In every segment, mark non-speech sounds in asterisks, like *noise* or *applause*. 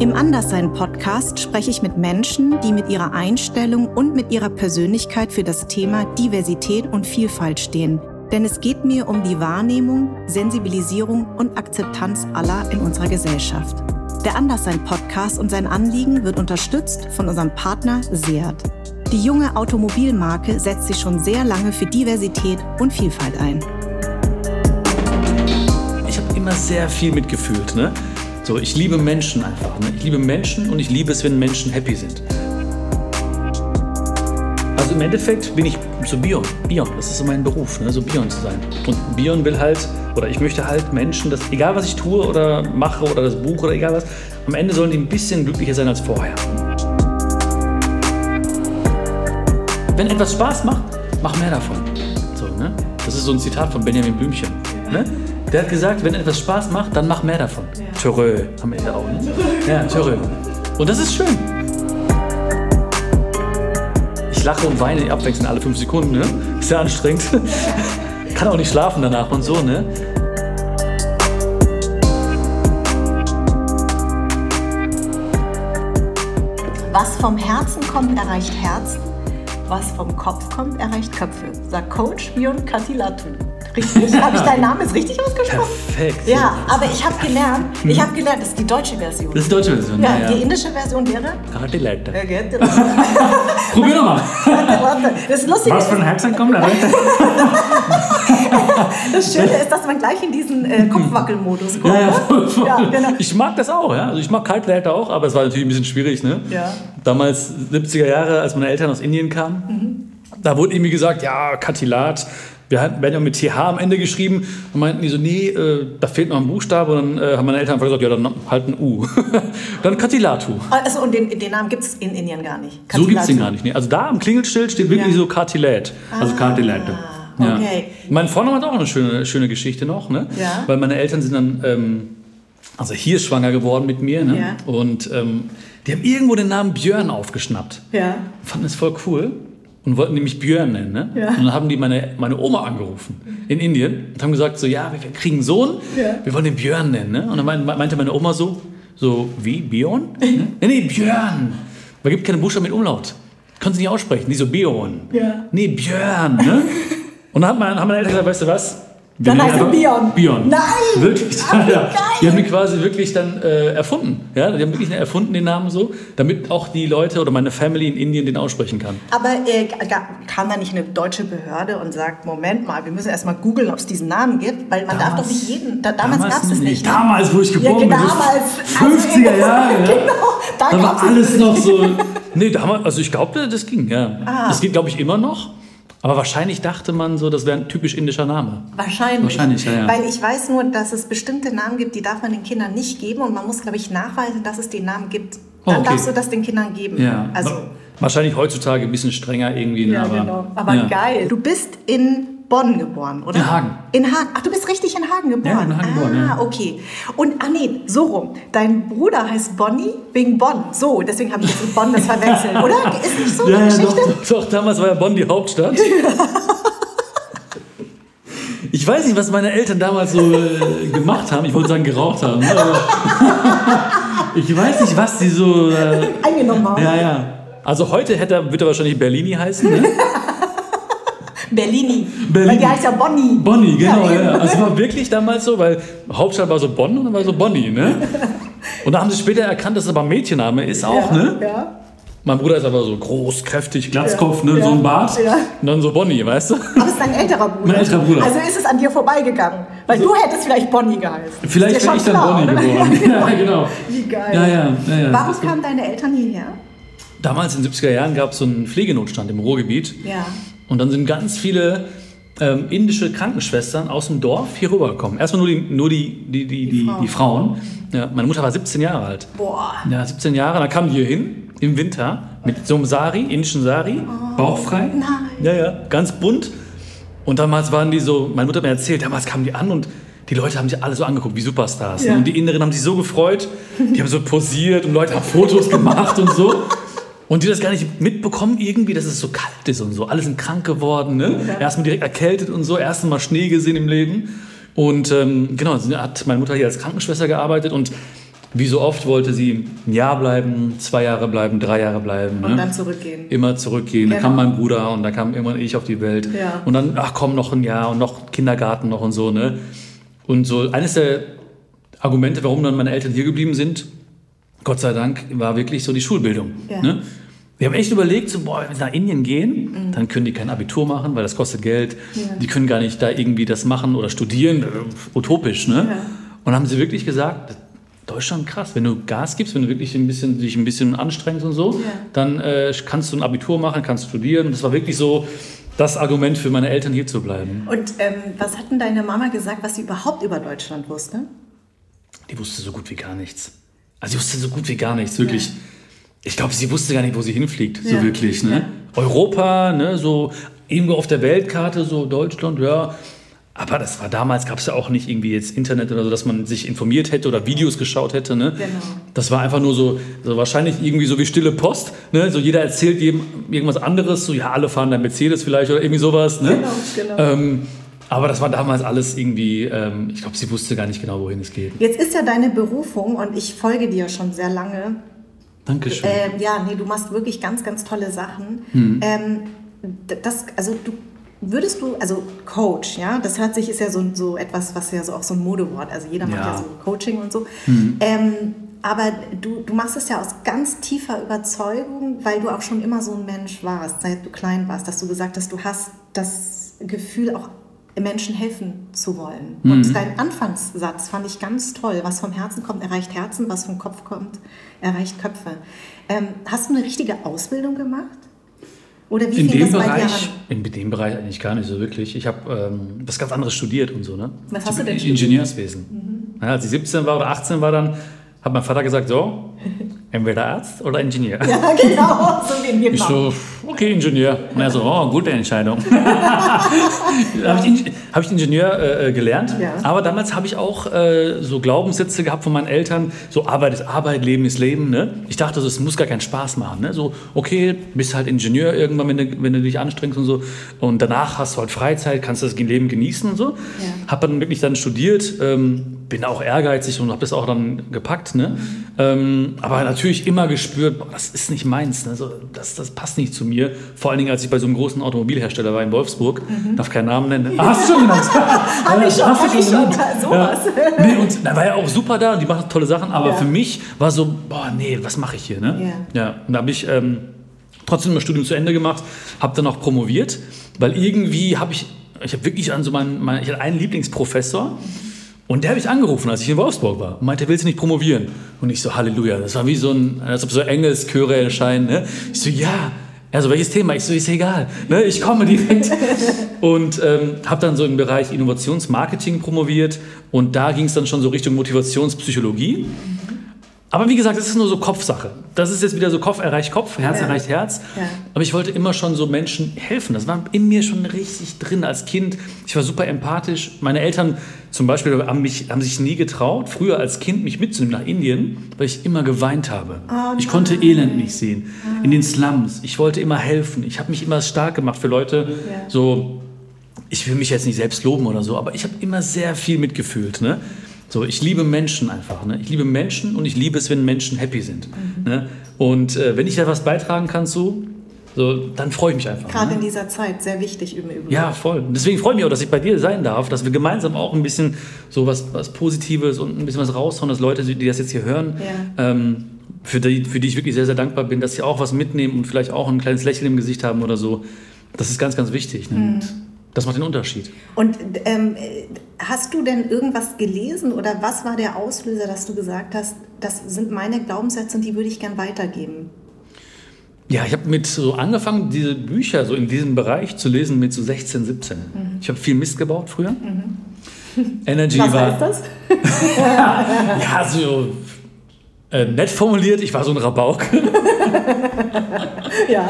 Im Anderssein-Podcast spreche ich mit Menschen, die mit ihrer Einstellung und mit ihrer Persönlichkeit für das Thema Diversität und Vielfalt stehen. Denn es geht mir um die Wahrnehmung, Sensibilisierung und Akzeptanz aller in unserer Gesellschaft. Der Anderssein-Podcast und sein Anliegen wird unterstützt von unserem Partner Seat. Die junge Automobilmarke setzt sich schon sehr lange für Diversität und Vielfalt ein. Ich habe immer sehr viel mitgefühlt. Ne? So, ich liebe Menschen einfach. Ne? Ich liebe Menschen und ich liebe es, wenn Menschen happy sind. Also im Endeffekt bin ich so Bion. Bion, das ist so mein Beruf, ne? so Bion zu sein. Und Bion will halt, oder ich möchte halt Menschen, dass egal was ich tue oder mache oder das Buch oder egal was, am Ende sollen die ein bisschen glücklicher sein als vorher. Wenn etwas Spaß macht, mach mehr davon. So, ne? Das ist so ein Zitat von Benjamin Blümchen. Ne? Der hat gesagt, wenn etwas Spaß macht, dann mach mehr davon. Ja. Törö am Ende auch. Ne? Ja, Törö. Und das ist schön. Ich lache und weine abwechselnd alle fünf Sekunden. Ne? Ist *laughs* sehr anstrengend. *laughs* Kann auch nicht schlafen danach und so. Ne? Was vom Herzen kommt, erreicht Herzen. Was vom Kopf kommt, erreicht Köpfe. Sagt Coach Bion Katilatu. Richtig? habe ich deinen Namen jetzt richtig ausgesprochen? Perfekt. Ja, aber ich habe gelernt, ich habe gelernt, das ist die deutsche Version. Das ist die deutsche Version. Ja, ja. die indische Version wäre? Kartilette. Ja, *laughs* Probier nochmal. Warte, warte. Das ist lustig. Was von Herzen kommt, *laughs* Das Schöne ist, dass man gleich in diesen äh, Kopfwackelmodus kommt. Ja, ja, genau. Ich mag das auch, ja. Also ich mag Kaltleiter auch, aber es war natürlich ein bisschen schwierig, ne? Ja. Damals, 70er Jahre, als meine Eltern aus Indien kamen, Mhm. da wurde irgendwie gesagt, ja, Katilat. Wir werden ja mit TH am Ende geschrieben und meinten die so, nee, äh, da fehlt noch ein Buchstabe. Und dann äh, haben meine Eltern einfach gesagt, ja, dann halt ein U. *laughs* dann Katilatu. Also, und den, den Namen gibt es in Indien gar nicht. So gibt es den Katilatu. gar nicht. Nee. Also da am Klingelschild steht wirklich Ja. so Kartilat. Also Kartilat. Ja. okay. Mein Vorname hat auch eine schöne, schöne Geschichte noch, ne? Ja. Weil meine Eltern sind dann, ähm, also hier schwanger geworden mit mir, ne? Ja. Und ähm, die haben irgendwo den Namen Björn aufgeschnappt. Ja. Fanden es voll cool und wollten nämlich Björn nennen, ne? Ja. Und dann haben die meine, meine Oma angerufen in Indien und haben gesagt so, ja, wir, kriegen einen Sohn, Ja. wir wollen den Björn nennen, ne? Und dann meinte, meine Oma so, so, wie, Björn? *laughs* nee, nee, Björn. Es gibt keine Buchstaben mit Umlaut. Können sie nicht aussprechen. Die so, Björn. Ja. Nee, Björn, ne? *laughs* Und dann hat mein, haben meine Eltern gesagt, weißt du was? Wir Dann heißt er Björn. Björn. Nein! Wirklich? *laughs* Ach, ja. Die haben die quasi wirklich dann äh, erfunden. Ja? Die haben wirklich erfunden den Namen so, damit auch die Leute oder meine Family in Indien den aussprechen kann. Aber äh, kam da nicht eine deutsche Behörde und sagt, Moment mal, wir müssen erst mal googeln, ob es diesen Namen gibt, weil man darf doch nicht jeden, da, damals, gab es das nicht. Damals, wo ich Ja, geboren bin. damals. 50er Jahre, ja. *laughs* Genau, da, Da war es alles noch so. *laughs* Nee, damals, also ich glaube, das ging, ja. Ah. Das geht, glaube ich, immer noch. Aber wahrscheinlich dachte man so, das wäre ein typisch indischer Name. Wahrscheinlich. Wahrscheinlich, ja, ja. Weil ich weiß nur, dass es bestimmte Namen gibt, die darf man den Kindern nicht geben und man muss, glaube ich, nachweisen, dass es den Namen gibt. Oh, Dann okay. darfst du das den Kindern geben. Ja. Also, Wahrscheinlich heutzutage ein bisschen strenger irgendwie. ne, ja, aber, genau. Aber ja. geil. Du bist in Bonn geboren, oder? In Hagen. In Hagen. Ach, du bist richtig in Hagen geboren. Ja, in Hagen ah, geboren, ja. okay. Und, ah nee, so rum. Dein Bruder heißt Bonnie wegen Bonn. So, deswegen habe ich jetzt mit Bonn das verwechselt, *laughs* oder? Ist nicht so Ja, eine ja, doch, Geschichte? doch, doch, damals war ja Bonn die Hauptstadt. *laughs* Ich weiß nicht, was meine Eltern damals so äh, gemacht haben. Ich wollte sagen, geraucht haben. ne, *laughs* ich weiß nicht, was die so. Äh, Eingenommen haben. ja, ja. Also heute hätte wird er wahrscheinlich Berlini heißen. Ne? Bellini. Bellini. Weil die heißt ja Bonnie. Bonnie, genau. Ja, ja. Also es war wirklich damals so, weil Hauptstadt war so Bonn und dann war so Bonnie. Ne? *laughs* Und da haben sie später erkannt, dass es aber ein Mädchenname ist auch. ja, Ne? Ja. Mein Bruder ist aber so groß, kräftig, Glatzkopf, ne? so ein Bart. Und dann so Bonnie, weißt du? Aber es ist dein älterer Bruder. Mein älterer Bruder. Also ist es an dir vorbeigegangen. Weil du hättest vielleicht Bonnie geheißen. Vielleicht wäre ich dann klar, Bonnie geworden. *laughs* Ja, genau. Wie geil. Ja, ja, ja. Warum kamen deine Eltern hierher? Damals in den 70er Jahren gab es so einen Pflegenotstand im Ruhrgebiet. Ja. Und dann sind ganz viele ähm, indische Krankenschwestern aus dem Dorf hier rübergekommen. Erstmal nur die, nur die, die, die, die, Frauen. die Frauen. Ja, meine Mutter war 17 Jahre alt. Boah. Ja, 17 Jahre. Dann kamen die hier hin im Winter mit so einem Sari, indischen Sari, bauchfrei. Oh, Nein. Ja, ja, ganz bunt. Und damals waren die so, meine Mutter hat mir erzählt, damals kamen die an und die Leute haben sich alle so angeguckt wie Superstars. Ja. Ne? Und die Inneren haben sich so gefreut, die haben so posiert und Leute haben Fotos gemacht und so. Und die das gar nicht mitbekommen irgendwie, dass es so kalt ist und so. Alle sind krank geworden, ne? Erstmal direkt erkältet und so, erstmal mal Schnee gesehen im Leben. Und ähm, genau, dann hat meine Mutter hier als Krankenschwester gearbeitet und wie so oft wollte sie ein Jahr bleiben, zwei Jahre bleiben, drei Jahre bleiben. Und ne? dann zurückgehen. Immer zurückgehen. Genau. kam mein Bruder und dann kam irgendwann ich auf die Welt. Ja. Und dann, ach komm, noch ein Jahr und noch Kindergarten noch und so. Ne? Und so eines der Argumente, warum dann meine Eltern hier geblieben sind, Gott sei Dank, war wirklich so die Schulbildung. Ja. Ne? Wir haben echt überlegt, so, boah, wenn sie nach Indien gehen, dann können die kein Abitur machen, weil das kostet Geld. Mhm. Ja. Die können gar nicht da irgendwie das machen oder studieren, äh, utopisch. Ne? Ja. Und haben sie wirklich gesagt, Deutschland krass, wenn du Gas gibst, wenn du wirklich ein bisschen, dich ein bisschen anstrengst und so, Ja. dann äh, kannst du ein Abitur machen, kannst studieren. Und das war wirklich so das Argument für meine Eltern hier zu bleiben. Und ähm, was hat denn deine Mama gesagt, was sie überhaupt über Deutschland wusste? Die wusste so gut wie gar nichts. Also sie wusste so gut wie gar nichts, wirklich. Ja. Ich glaube, sie wusste gar nicht, wo sie hinfliegt, Ja. so wirklich. Ne? Europa, ne, so irgendwo auf der Weltkarte, so Deutschland, ja. Aber das war damals, gab es ja auch nicht irgendwie jetzt Internet oder so, dass man sich informiert hätte oder Videos geschaut hätte. Ne? Genau. Das war einfach nur so, so wahrscheinlich irgendwie so wie stille Post. Ne? So jeder erzählt jedem irgendwas anderes, so ja, alle fahren dann Mercedes vielleicht oder irgendwie sowas. Ne? Genau, genau. Ähm, aber das war damals alles irgendwie, ähm, ich glaube, sie wusste gar nicht genau, wohin es geht. Jetzt ist ja deine Berufung und ich folge dir schon sehr lange. Dankeschön. Ähm, ja, nee, du machst wirklich ganz, ganz tolle Sachen. Hm. Ähm, das, also du würdest du, also Coach, ja, das hört sich, ist ja so, so etwas, was ja so auch so ein Modewort, also jeder macht Ja. Ja so Coaching und so. Ähm, aber du, du machst es ja aus ganz tiefer Überzeugung, weil du auch schon immer so ein Mensch warst, seit du klein warst, dass du gesagt hast, du hast das Gefühl, auch Menschen helfen zu wollen. Mhm. Und dein Anfangssatz fand ich ganz toll. Was vom Herzen kommt, erreicht Herzen, was vom Kopf kommt, erreicht Köpfe. Ähm, hast du eine richtige Ausbildung gemacht? Oder wie in fing dem das bei dir Bereich, an? in dem Bereich eigentlich gar nicht so wirklich. Ich habe ähm, was ganz anderes studiert und so. Ne? Was Ich hast du denn studiert? Ingenieurswesen. Ja, als ich 17 war oder 18 war, dann hat mein Vater gesagt, so, *laughs* entweder Arzt oder Ingenieur. Ja, genau, so wie in Ich so, okay, Ingenieur. Und er so, oh, gute Entscheidung. *laughs* habe ich, hab ich Ingenieur äh, äh, gelernt. Ja. Aber damals habe ich auch äh, so Glaubenssätze gehabt von meinen Eltern. So, Arbeit ist Arbeit, Leben ist Leben. Ne? Ich dachte, es muss gar keinen Spaß machen. Ne? So, okay, bist halt Ingenieur irgendwann, wenn du, wenn du dich anstrengst und so. Und danach hast du halt Freizeit, kannst das Leben genießen und so. Habe dann wirklich dann studiert. Ähm, bin auch ehrgeizig und habe das auch dann gepackt. Ne? Ähm, aber natürlich immer gespürt, boah, das ist nicht meins. Ne? So, das, das passt nicht zu mir. Vor allen Dingen, als ich bei so einem großen Automobilhersteller war in Wolfsburg. Darf keinen Namen nennen. Ah, hast du schon genannt? *laughs* Hab ich schon, Hast du hab schon, genannt? sowas. Ja. Nee, und da war ja auch super da und die machen tolle Sachen. Aber Ja. für mich war so, boah, nee, was mache ich hier? Ne? Ja. Und da habe ich ähm, trotzdem mein Studium zu Ende gemacht, habe dann auch promoviert, weil irgendwie habe ich, ich habe wirklich an so meinen, mein, ich hatte einen Lieblingsprofessor und der habe ich angerufen, als ich in Wolfsburg war und meinte, willst du nicht promovieren? Und ich so, Halleluja, das war wie so ein, als ob so Engelschöre erscheinen. Ne? Ich so, ja. Er so, welches Thema? Ich so, ist egal. Ne? Ich komme direkt. *laughs* Und ähm, habe dann so im Bereich Innovationsmarketing promoviert und da ging es dann schon so Richtung Motivationspsychologie. Aber wie gesagt, das ist nur so Kopfsache. Das ist jetzt wieder so Kopf erreicht Kopf, Herz Ja. erreicht Herz. Ja. Aber ich wollte immer schon so Menschen helfen. Das war in mir schon richtig drin als Kind. Ich war super empathisch. Meine Eltern zum Beispiel haben, mich, haben sich nie getraut, früher als Kind mich mitzunehmen nach Indien, weil ich immer geweint habe. Oh ich konnte Elend nicht sehen. In den Slums. Ich wollte immer helfen. Ich habe mich immer stark gemacht für Leute. Ja. So, ich will mich jetzt nicht selbst loben oder so, aber ich habe immer sehr viel mitgefühlt. Ne? So, ich liebe Menschen einfach. Ne? Ich liebe Menschen und ich liebe es, wenn Menschen happy sind. Ne? Und äh, wenn ich da was beitragen kann zu, so, dann freue ich mich einfach. Gerade ne? in dieser Zeit, sehr wichtig im Übrigen. Ja, voll. Deswegen freue ich mich auch, dass ich bei dir sein darf, dass wir gemeinsam auch ein bisschen so was, was Positives und ein bisschen was raushauen, dass Leute, die das jetzt hier hören, Ja. ähm, für, die, für die ich wirklich sehr, sehr dankbar bin, dass sie auch was mitnehmen und vielleicht auch ein kleines Lächeln im Gesicht haben oder so. Das ist ganz, ganz wichtig. Ne? Und das macht den Unterschied. Und ähm, hast du denn irgendwas gelesen oder was war der Auslöser, dass du gesagt hast, das sind meine Glaubenssätze und die würde ich gern weitergeben? Ja, ich habe mit so angefangen, diese Bücher so in diesem Bereich zu lesen mit so 16, 17. Ich habe viel Mist gebaut früher. Energy Was war heißt das? *laughs* ja so äh, nett formuliert. Ich war so ein Rabauk. *laughs* *laughs* ja.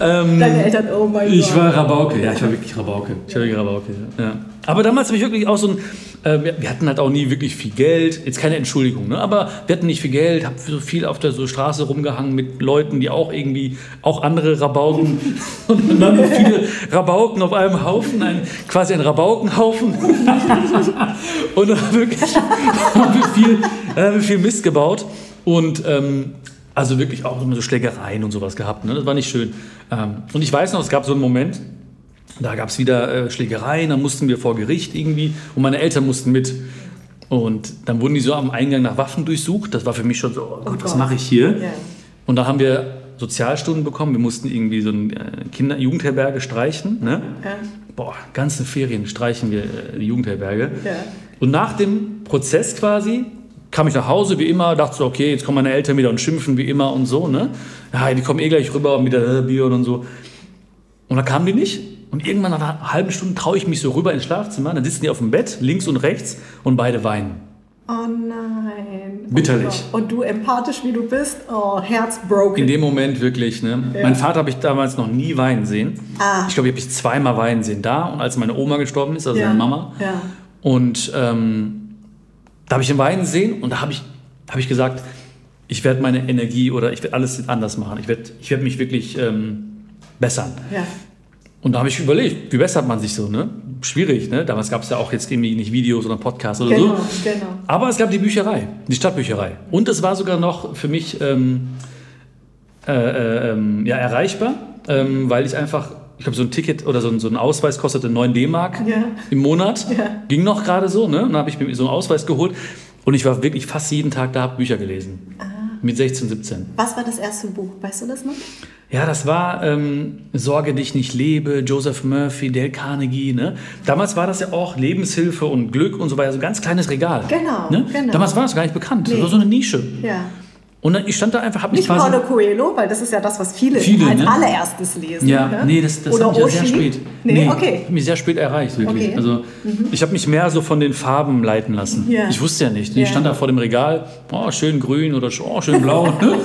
Ähm, Deine Eltern, oh mein Ich Gott. war Rabauke, ja, ich war wirklich Rabauke. Ich war wirklich Rabauke, ja. Aber damals habe ich wirklich auch so ein, äh, wir, hatten halt auch nie wirklich viel Geld, jetzt keine Entschuldigung, ne? aber wir hatten nicht viel Geld, habe so viel auf der so Straße rumgehangen mit Leuten, die auch irgendwie, auch andere Rabauken *laughs* und dann waren wir viele Rabauken auf einem Haufen, ein, quasi ein Rabaukenhaufen *laughs* und dann haben wir wirklich haben wir viel, äh, viel Mist gebaut und ähm, also wirklich auch immer so Schlägereien und sowas gehabt. Ne? Das war nicht schön. Ähm, und ich weiß noch, es gab so einen Moment, da gab es wieder äh, Schlägereien, dann mussten wir vor Gericht irgendwie und meine Eltern mussten mit. Und dann wurden die so am Eingang nach Waffen durchsucht. Das war für mich schon so, oh Gott, was Gott. mache ich hier? Ja. Und da haben wir Sozialstunden bekommen. Wir mussten irgendwie so eine äh, Kinder-Jugendherberge streichen. Ne? Ja. Boah, ganze Ferien streichen wir äh, die Jugendherberge. Ja. Und nach dem Prozess quasi kam ich nach Hause wie immer, dachte so, okay, jetzt kommen meine Eltern wieder und schimpfen wie immer und so, ne? Ja, die kommen eh gleich rüber und wieder äh, Bier und so. Und dann kamen die nicht. Und irgendwann nach einer halben Stunde traue ich mich so rüber ins Schlafzimmer, dann sitzen die auf dem Bett, links und rechts, und beide weinen. Oh nein. Bitterlich. Oh Gott. Und du empathisch wie du bist, oh, Herz broken. In dem Moment wirklich, ne? Mein Vater habe ich damals noch nie weinen sehen. Ah. Ich glaube, ich habe ich zweimal weinen sehen. Da und als meine Oma gestorben ist, also ja. meine Mama. Ja. Und ähm, da habe ich ihn weinen sehen und da habe ich, hab ich gesagt, ich werde meine Energie oder ich werde alles anders machen. Ich werde ich werd mich wirklich ähm, bessern. Ja. Und da habe ich überlegt, wie bessert man sich so, ne? Schwierig, ne? Damals gab es ja auch jetzt irgendwie nicht Videos oder Podcasts oder Genau, so. genau. Aber es gab die Bücherei, die Stadtbücherei. Und es war sogar noch für mich ähm, äh, äh, ähm, ja, erreichbar, ähm, weil ich einfach, ich glaube, so ein Ticket oder so ein, so ein Ausweis kostete 9 D-Mark Ja. im Monat. Ja. Ging noch gerade so, ne? Und dann habe ich mir so einen Ausweis geholt und ich war wirklich fast jeden Tag da, habe Bücher gelesen. Ah. Mit 16, 17. Was war das erste Buch? Weißt du das noch? Ja, das war ähm, Sorge dich nicht lebe, Joseph Murphy, Dale Carnegie. Ne? Damals war das ja auch Lebenshilfe und Glück und so weiter, so ein ganz kleines Regal. Genau, Ne? genau. Damals war das gar nicht bekannt. Das Nee. war so eine Nische. Ja. Und dann, ich stand da einfach, habe mich Nicht quasi... Paulo Coelho, weil das ist ja das, was viele, Viele, als ne? allererstes lesen. Ja, ne? nee, das, das Oder hat mich ja sehr spät. Nee, okay. hat mich sehr spät erreicht, wirklich. Okay. Mhm. Also ich habe mich mehr so von den Farben leiten lassen. Ja. Ich wusste ja nicht. Ja. Ich stand da vor dem Regal, oh, schön grün oder oh, schön blau. ne?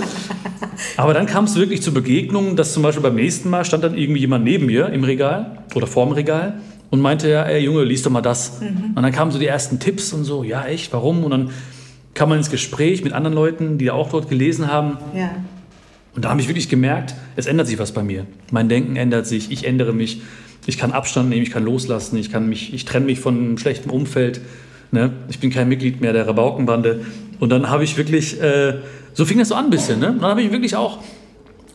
*laughs* Aber dann kam es wirklich zu Begegnungen, dass zum Beispiel beim nächsten Mal stand dann irgendwie jemand neben mir im Regal oder vorm Regal und meinte, ja, ey Junge, lies doch mal das. Mhm. Und dann kamen so die ersten Tipps und so, ja echt, warum? Und dann kam man ins Gespräch mit anderen Leuten, die auch dort gelesen haben. Ja. Und da habe ich wirklich gemerkt, es ändert sich was bei mir. Mein Denken ändert sich, ich ändere mich, ich kann Abstand nehmen, ich kann loslassen, ich, kann mich, ich trenne mich von einem schlechten Umfeld. Ne? Ich bin kein Mitglied mehr der Rabaukenbande. Und dann habe ich wirklich, äh, so fing das so an ein bisschen. Ne? Dann habe ich wirklich auch,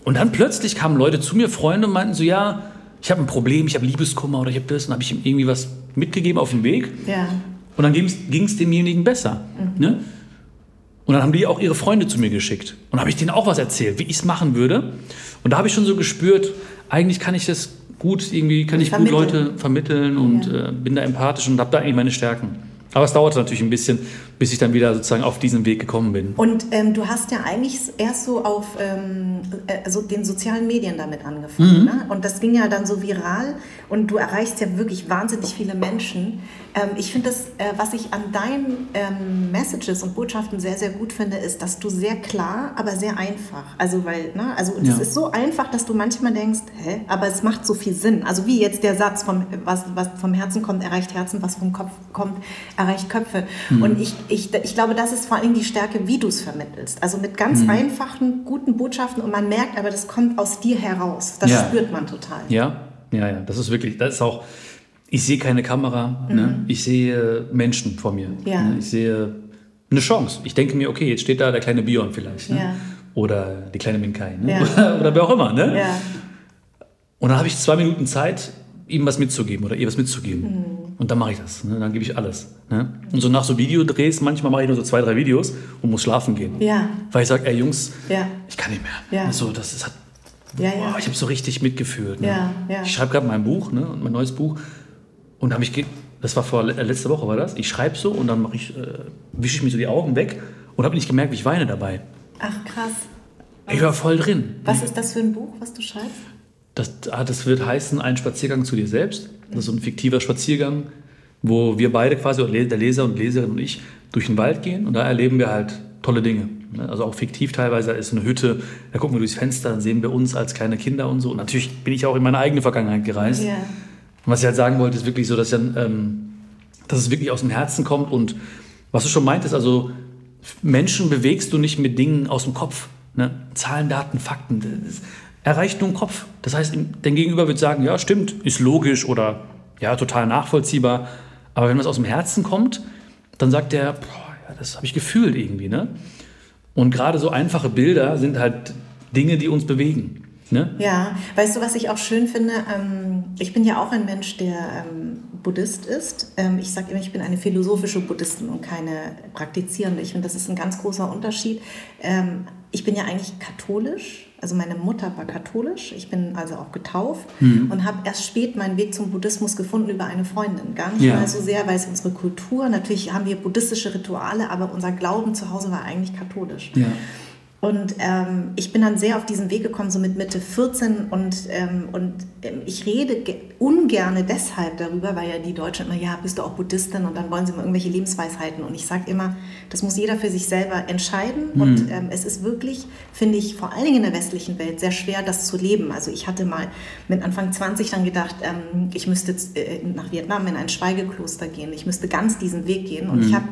und dann plötzlich kamen Leute zu mir, Freunde, und meinten so, ja, ich habe ein Problem, ich habe Liebeskummer oder ich habe das. Und dann habe ich ihm irgendwie was mitgegeben auf den Weg. Ja. Und dann ging es demjenigen besser. Ne? Und dann haben die auch ihre Freunde zu mir geschickt. Und dann habe ich denen auch was erzählt, wie ich es machen würde. Und da habe ich schon so gespürt, eigentlich kann ich das gut, irgendwie kann ich gut Vermitteln. Leute vermitteln und Ja. äh, bin da empathisch und habe da eigentlich meine Stärken. Aber es dauerte natürlich ein bisschen, bis ich dann wieder sozusagen auf diesen Weg gekommen bin. Und ähm, du hast ja eigentlich erst so auf ähm, äh, so den sozialen Medien damit angefangen. Ne? Und das ging ja dann so viral und du erreichst ja wirklich wahnsinnig viele Menschen. Ähm, ich finde das, äh, was ich an deinen ähm, Messages und Botschaften sehr, sehr gut finde, ist, dass du sehr klar, aber sehr einfach. Also, weil, ne? also das Ja. ist so einfach, dass du manchmal denkst, hä, aber es macht so viel Sinn. Also wie jetzt der Satz, vom, was, was vom Herzen kommt, erreicht Herzen, was vom Kopf kommt, erreicht Köpfe. Und ich, ich, ich glaube, das ist vor allem die Stärke, wie du es vermittelst. Also mit ganz einfachen, guten Botschaften und man merkt aber, das kommt aus dir heraus. Das Ja. spürt man total. Ja, ja, ja. Das ist wirklich, das ist auch, ich sehe keine Kamera, ne? ich sehe Menschen vor mir. Mhm. Ja. Ne? Ich sehe eine Chance. Ich denke mir, okay, jetzt steht da der kleine Bion vielleicht. Ne? Ja. Oder die kleine Minkai. Ne? Ja. *laughs* Oder, oder wer auch immer. Ne? Und dann habe ich zwei Minuten Zeit, ihm was mitzugeben oder ihr was mitzugeben. Mhm. Und dann mache ich das. Ne? Dann gebe ich alles. Ne? Und so nach so Videodrehs, manchmal mache ich nur so zwei, drei Videos und muss schlafen gehen. Ja. Weil ich sage, ey Jungs, Ja. ich kann nicht mehr. Ja. So, das ist, hat. Boah, ich habe so richtig mitgefühlt. Ne? Ich schreibe gerade mein Buch, ne? mein neues Buch. Und habe ich, das war vor äh, letzte Woche war das. Ich schreibe so und dann mache ich, äh, wische ich mir so die Augen weg und habe nicht gemerkt, wie ich weine dabei. Ach krass. Ich war voll drin. Was ist das für ein Buch, was du schreibst? Das, ah, das wird heißen, ein Spaziergang zu dir selbst. Das ist so ein fiktiver Spaziergang, wo wir beide quasi, der Leser und Leserin und ich, durch den Wald gehen und da erleben wir halt tolle Dinge. Ne? Also auch fiktiv teilweise ist eine Hütte, da gucken wir durchs Fenster, dann sehen wir uns als kleine Kinder und so. Und natürlich bin ich auch in meine eigene Vergangenheit gereist. Ja. Was ich halt sagen wollte, ist wirklich so, dass, dann, ähm, dass es wirklich aus dem Herzen kommt. Und was du schon meintest, also Menschen bewegst du nicht mit Dingen aus dem Kopf. Ne? Zahlen, Daten, Fakten. Das erreicht nur im Kopf. Das heißt, dein Gegenüber wird sagen, ja, stimmt, ist logisch oder ja, total nachvollziehbar. Aber wenn was aus dem Herzen kommt, dann sagt der, boah, ja, das habe ich gefühlt irgendwie. Ne? Und gerade so einfache Bilder sind halt Dinge, die uns bewegen. Ne? Ja, weißt du, was ich auch schön finde? Ähm, ich bin ja auch ein Mensch, der ähm, Buddhist ist. Ähm, ich sage immer, ich bin eine philosophische Buddhistin und keine praktizierende. Ich finde, das ist ein ganz großer Unterschied. Ich bin ja eigentlich katholisch, also meine Mutter war katholisch, ich bin also auch getauft mhm. und habe erst spät meinen Weg zum Buddhismus gefunden über eine Freundin. Gar nicht ja. mal so sehr, weil es unsere Kultur, natürlich haben wir buddhistische Rituale, aber unser Glauben zu Hause war eigentlich katholisch. Ja. Und ähm, ich bin dann sehr auf diesen Weg gekommen, so mit Mitte 14. Und, ähm, und ähm, ich rede ungern deshalb darüber, weil ja die Deutschen immer, ja, bist du auch Buddhistin? Und dann wollen sie immer irgendwelche Lebensweisheiten. Und ich sage immer, das muss jeder für sich selber entscheiden. Mhm. Und ähm, es ist wirklich, finde ich, vor allen Dingen in der westlichen Welt sehr schwer, das zu leben. Also ich hatte mal mit Anfang 20 dann gedacht, ähm, ich müsste äh, nach Vietnam in ein Schweigekloster gehen. Ich müsste ganz diesen Weg gehen. Und mhm. ich habe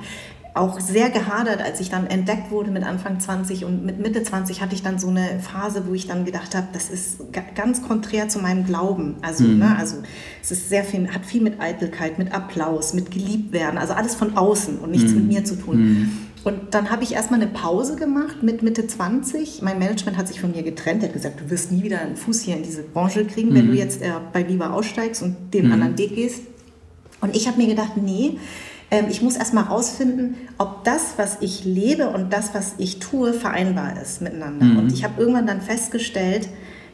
auch sehr gehadert, als ich dann entdeckt wurde mit Anfang 20 und mit Mitte 20 hatte ich dann so eine Phase, wo ich dann gedacht habe, das ist ganz konträr zu meinem Glauben. Also, mhm. ne, also es ist sehr viel, hat viel mit Eitelkeit, mit Applaus, mit geliebt werden, also alles von außen und nichts mhm. mit mir zu tun. Mhm. Und dann habe ich erstmal eine Pause gemacht mit Mitte 20. Mein Management hat sich von mir getrennt. Er hat gesagt, du wirst nie wieder einen Fuß hier in diese Branche kriegen, wenn du mhm. jetzt äh, bei Viva aussteigst und den mhm. anderen Weg gehst. Und ich habe mir gedacht, nee, ich muss erstmal rausfinden, ob das, was ich lebe und das, was ich tue, vereinbar ist miteinander. Mhm. Und ich habe irgendwann dann festgestellt,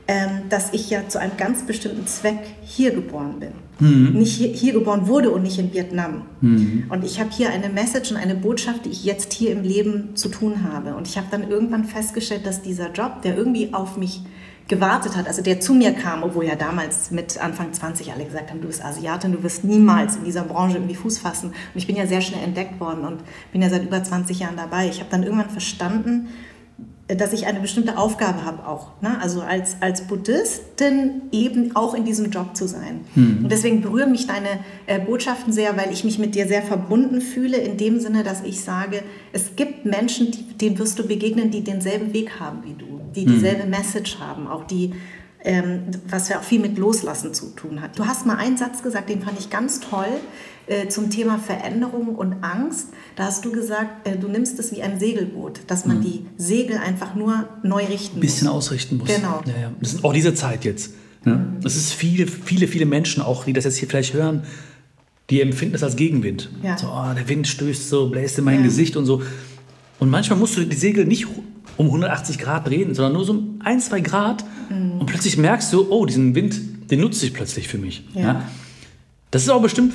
ähm, dass ich ja zu einem ganz bestimmten Zweck hier geboren bin. Mhm. Nicht hier, hier, geboren wurde und nicht in Vietnam. Mhm. Und ich habe hier eine Message und eine Botschaft, die ich jetzt hier im Leben zu tun habe. Und ich habe dann irgendwann festgestellt, dass dieser Job, der irgendwie auf mich gewartet hat, also der zu mir kam, obwohl ja damals mit Anfang 20 alle gesagt haben, du bist Asiatin, du wirst niemals in dieser Branche irgendwie Fuß fassen. Und ich bin ja sehr schnell entdeckt worden und bin ja seit über 20 Jahren dabei. Ich habe dann irgendwann verstanden, dass ich eine bestimmte Aufgabe habe auch. Ne? Also als, als Buddhistin eben auch in diesem Job zu sein. Hm. Und deswegen berühren mich deine äh, Botschaften sehr, weil ich mich mit dir sehr verbunden fühle, in dem Sinne, dass ich sage, es gibt Menschen, die, denen wirst du begegnen, die denselben Weg haben wie du, die hm. dieselbe Message haben, auch die, ähm, was ja auch viel mit Loslassen zu tun hat. Du hast mal einen Satz gesagt, den fand ich ganz toll äh, zum Thema Veränderung und Angst. Da hast du gesagt, äh, du nimmst es wie ein Segelboot, dass man mhm. die Segel einfach nur neu richten muss. Ein bisschen ausrichten muss. Genau. Ja, ja. Das ist auch diese Zeit jetzt. Ne? Mhm. Das ist viele, viele, viele Menschen auch, die das jetzt hier vielleicht hören, die empfinden das als Gegenwind. Ja. So, oh, der Wind stößt so, bläst in mein. Gesicht und so. Und manchmal musst du die Segel nicht um 180 Grad drehen, sondern nur so um ein, zwei Grad. Mhm. Und plötzlich merkst du, oh, diesen Wind, den nutze ich plötzlich für mich. Ja. ja? Das ist auch bestimmt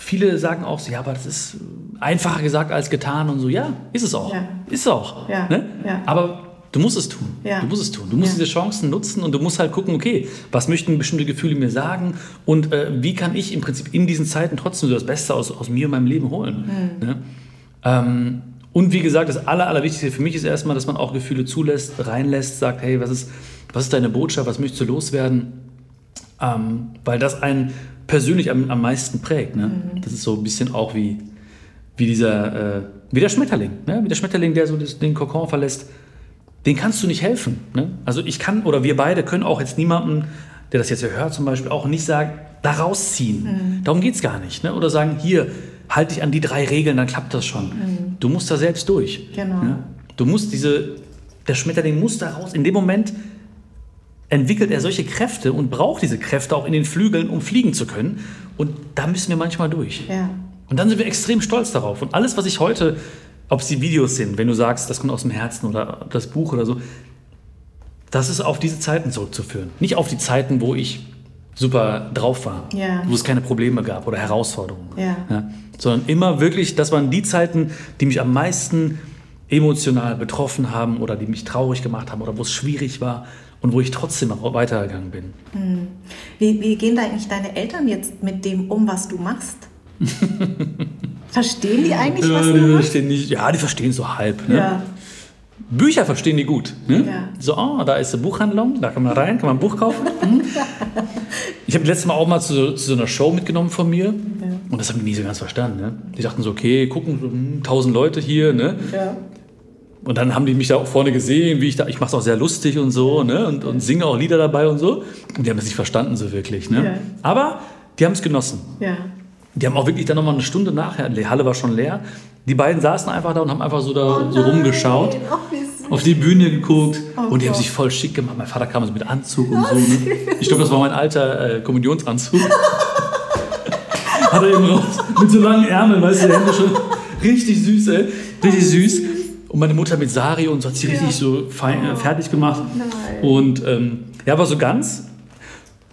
viele sagen auch so, ja, aber das ist einfacher gesagt als getan und so. Ja, ist es auch. Ja. Ist es auch. Ja. Ne? Aber du musst es tun. Du musst es tun. Du musst diese Chancen nutzen und du musst halt gucken, okay, was möchten bestimmte Gefühle mir sagen und äh, wie kann ich im Prinzip in diesen Zeiten trotzdem so das Beste aus, aus mir und meinem Leben holen. Mhm. Ne? Ähm, und wie gesagt, das Aller, Allerwichtigste für mich ist erstmal, dass man auch Gefühle zulässt, reinlässt, sagt, hey, was ist, was ist deine Botschaft, was möchtest du loswerden? Ähm, weil das einen persönlich am, am meisten prägt. Ne? Mhm. Das ist so ein bisschen auch wie, wie dieser, äh, wie der Schmetterling. Ne? Wie der Schmetterling, der so das, den Kokon verlässt. Den kannst du nicht helfen. Ne? Also ich kann, oder wir beide können auch jetzt niemandem, der das jetzt hier hört zum Beispiel, auch nicht sagen, da rausziehen. Mhm. Darum geht es gar nicht. Ne? Oder sagen, hier, halt dich an die drei Regeln, dann klappt das schon. Mhm. Du musst da selbst durch. Genau. Ne? Du musst diese, der Schmetterling muss da raus. In dem Moment entwickelt er solche Kräfte und braucht diese Kräfte auch in den Flügeln, um fliegen zu können. Und da müssen wir manchmal durch. Ja. Und dann sind wir extrem stolz darauf. Und alles, was ich heute, ob es die Videos sind, wenn du sagst, das kommt aus dem Herzen oder das Buch oder so, das ist auf diese Zeiten zurückzuführen. Nicht auf die Zeiten, wo ich super drauf war, ja. wo es keine Probleme gab oder Herausforderungen. Ja. Ja. Sondern immer wirklich, das waren die Zeiten, die mich am meisten emotional betroffen haben oder die mich traurig gemacht haben oder wo es schwierig war und wo ich trotzdem auch weitergegangen bin. Hm. Wie, wie gehen da eigentlich deine Eltern jetzt mit dem um, was du machst? *laughs* verstehen die eigentlich, was du machst? Nicht, ja, die verstehen so halb. Ne? Ja. Bücher verstehen die gut. Ne? Ja. So, oh, da ist eine Buchhandlung, da kann man rein, kann man ein Buch kaufen. Mhm. *laughs* ich habe letztes Mal auch mal zu, zu, so einer Show mitgenommen von mir und das haben die nie so ganz verstanden. Ne? Die dachten so, okay, gucken, hm, tausend Leute hier, ne? Ja. Und dann haben die mich da auch vorne gesehen, wie ich da, ich mache es auch sehr lustig und so, ne? Und, und singe auch Lieder dabei und so. Und die haben das nicht verstanden so wirklich, ne? Ja. Aber die haben es genossen. Ja. Die haben auch wirklich dann nochmal eine Stunde nachher, die Halle war schon leer, die beiden saßen einfach da und haben einfach so da so rumgeschaut, Nein, ach, wie süß. auf die Bühne geguckt Oh und die haben sich voll schick gemacht. Mein Vater kam so mit Anzug und so. Ne? Ich glaube, das war mein alter äh, Kommunionsanzug. *laughs* Hat er eben raus, mit so langen Ärmeln, weißt du, die Hände schon richtig süß, ey. Richtig süß. Und meine Mutter mit Sari und so hat sie richtig so fein, äh, fertig gemacht. Nein. Und ähm, ja, aber so ganz,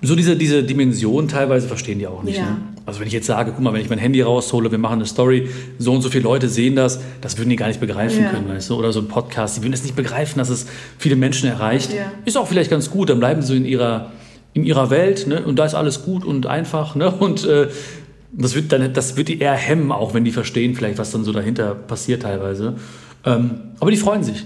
so diese, diese Dimension teilweise verstehen die auch nicht. Ja. Ne? Also wenn ich jetzt sage, guck mal, wenn ich mein Handy raushole, wir machen eine Story, so und so viele Leute sehen das, das würden die gar nicht begreifen Ja. können, weißt du? Oder so ein Podcast, die würden es nicht begreifen, dass es viele Menschen erreicht. Ja. Ist auch vielleicht ganz gut, dann bleiben sie so in ihrer, in ihrer Welt ne? und da ist alles gut und einfach. Ne? Und äh, das, wird dann, das wird die eher hemmen, auch wenn die verstehen vielleicht, was dann so dahinter passiert teilweise. Ähm, aber die freuen sich.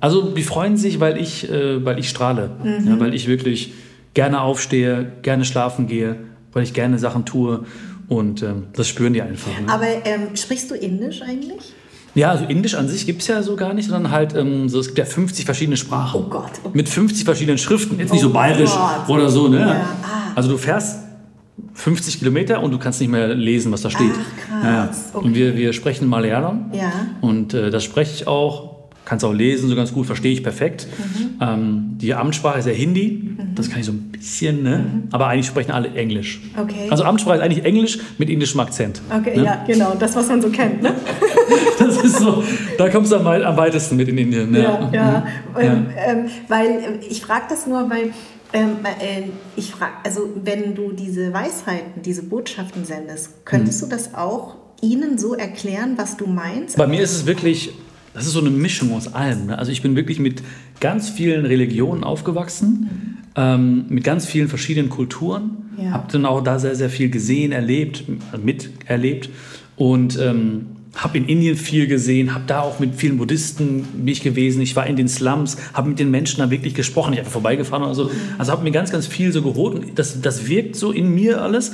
Also die freuen sich, weil ich, äh, weil ich strahle, ja, weil ich wirklich gerne aufstehe, gerne schlafen gehe, weil ich gerne Sachen tue und ähm, das spüren die einfach. Ne? Aber ähm, sprichst du Indisch eigentlich? Ja, also Indisch an sich gibt es ja so gar nicht, sondern halt, ähm, so, es gibt ja 50 verschiedene Sprachen. Oh Gott. Mit 50 verschiedenen Schriften, jetzt nicht Oh so bayerisch Gott. oder so, ne? Ja. Ah. Also du fährst 50 Kilometer und du kannst nicht mehr lesen, was da steht. Ach, krass. Ja. Okay. Und wir, wir sprechen Malayalam. Ja. Und äh, das spreche ich auch, kann es auch lesen, so ganz gut, verstehe ich perfekt. Mhm. Ähm, die Amtssprache ist ja Hindi, das kann ich so ein bisschen, ne? aber eigentlich sprechen alle Englisch. Mhm. Okay. Also Amtssprache ist eigentlich Englisch mit indischem Akzent. Okay, ne? ja, genau, das, was man so kennt, ne? *laughs* Das ist so, da kommst du am, am weitesten mit in Indien. Ne? Ja, ja. Mhm. Ähm, ähm, weil ähm, ich frage das nur, weil ähm, äh, ich frage, also wenn du diese Weisheiten, diese Botschaften sendest, könntest Mhm. du das auch ihnen so erklären, was du meinst? Bei mir ist es wirklich, das ist so eine Mischung aus allem. Ne? Also ich bin wirklich mit ganz vielen Religionen aufgewachsen, ähm, mit ganz vielen verschiedenen Kulturen. Ja. Habe dann auch da sehr, sehr viel gesehen, erlebt, miterlebt und ähm, habe in Indien viel gesehen, habe da auch mit vielen Buddhisten mich gewesen. Ich war in den Slums, habe mit den Menschen da wirklich gesprochen. Ich habe vorbeigefahren oder so. Also habe mir ganz, ganz viel so geholt. Und das, das wirkt so in mir alles.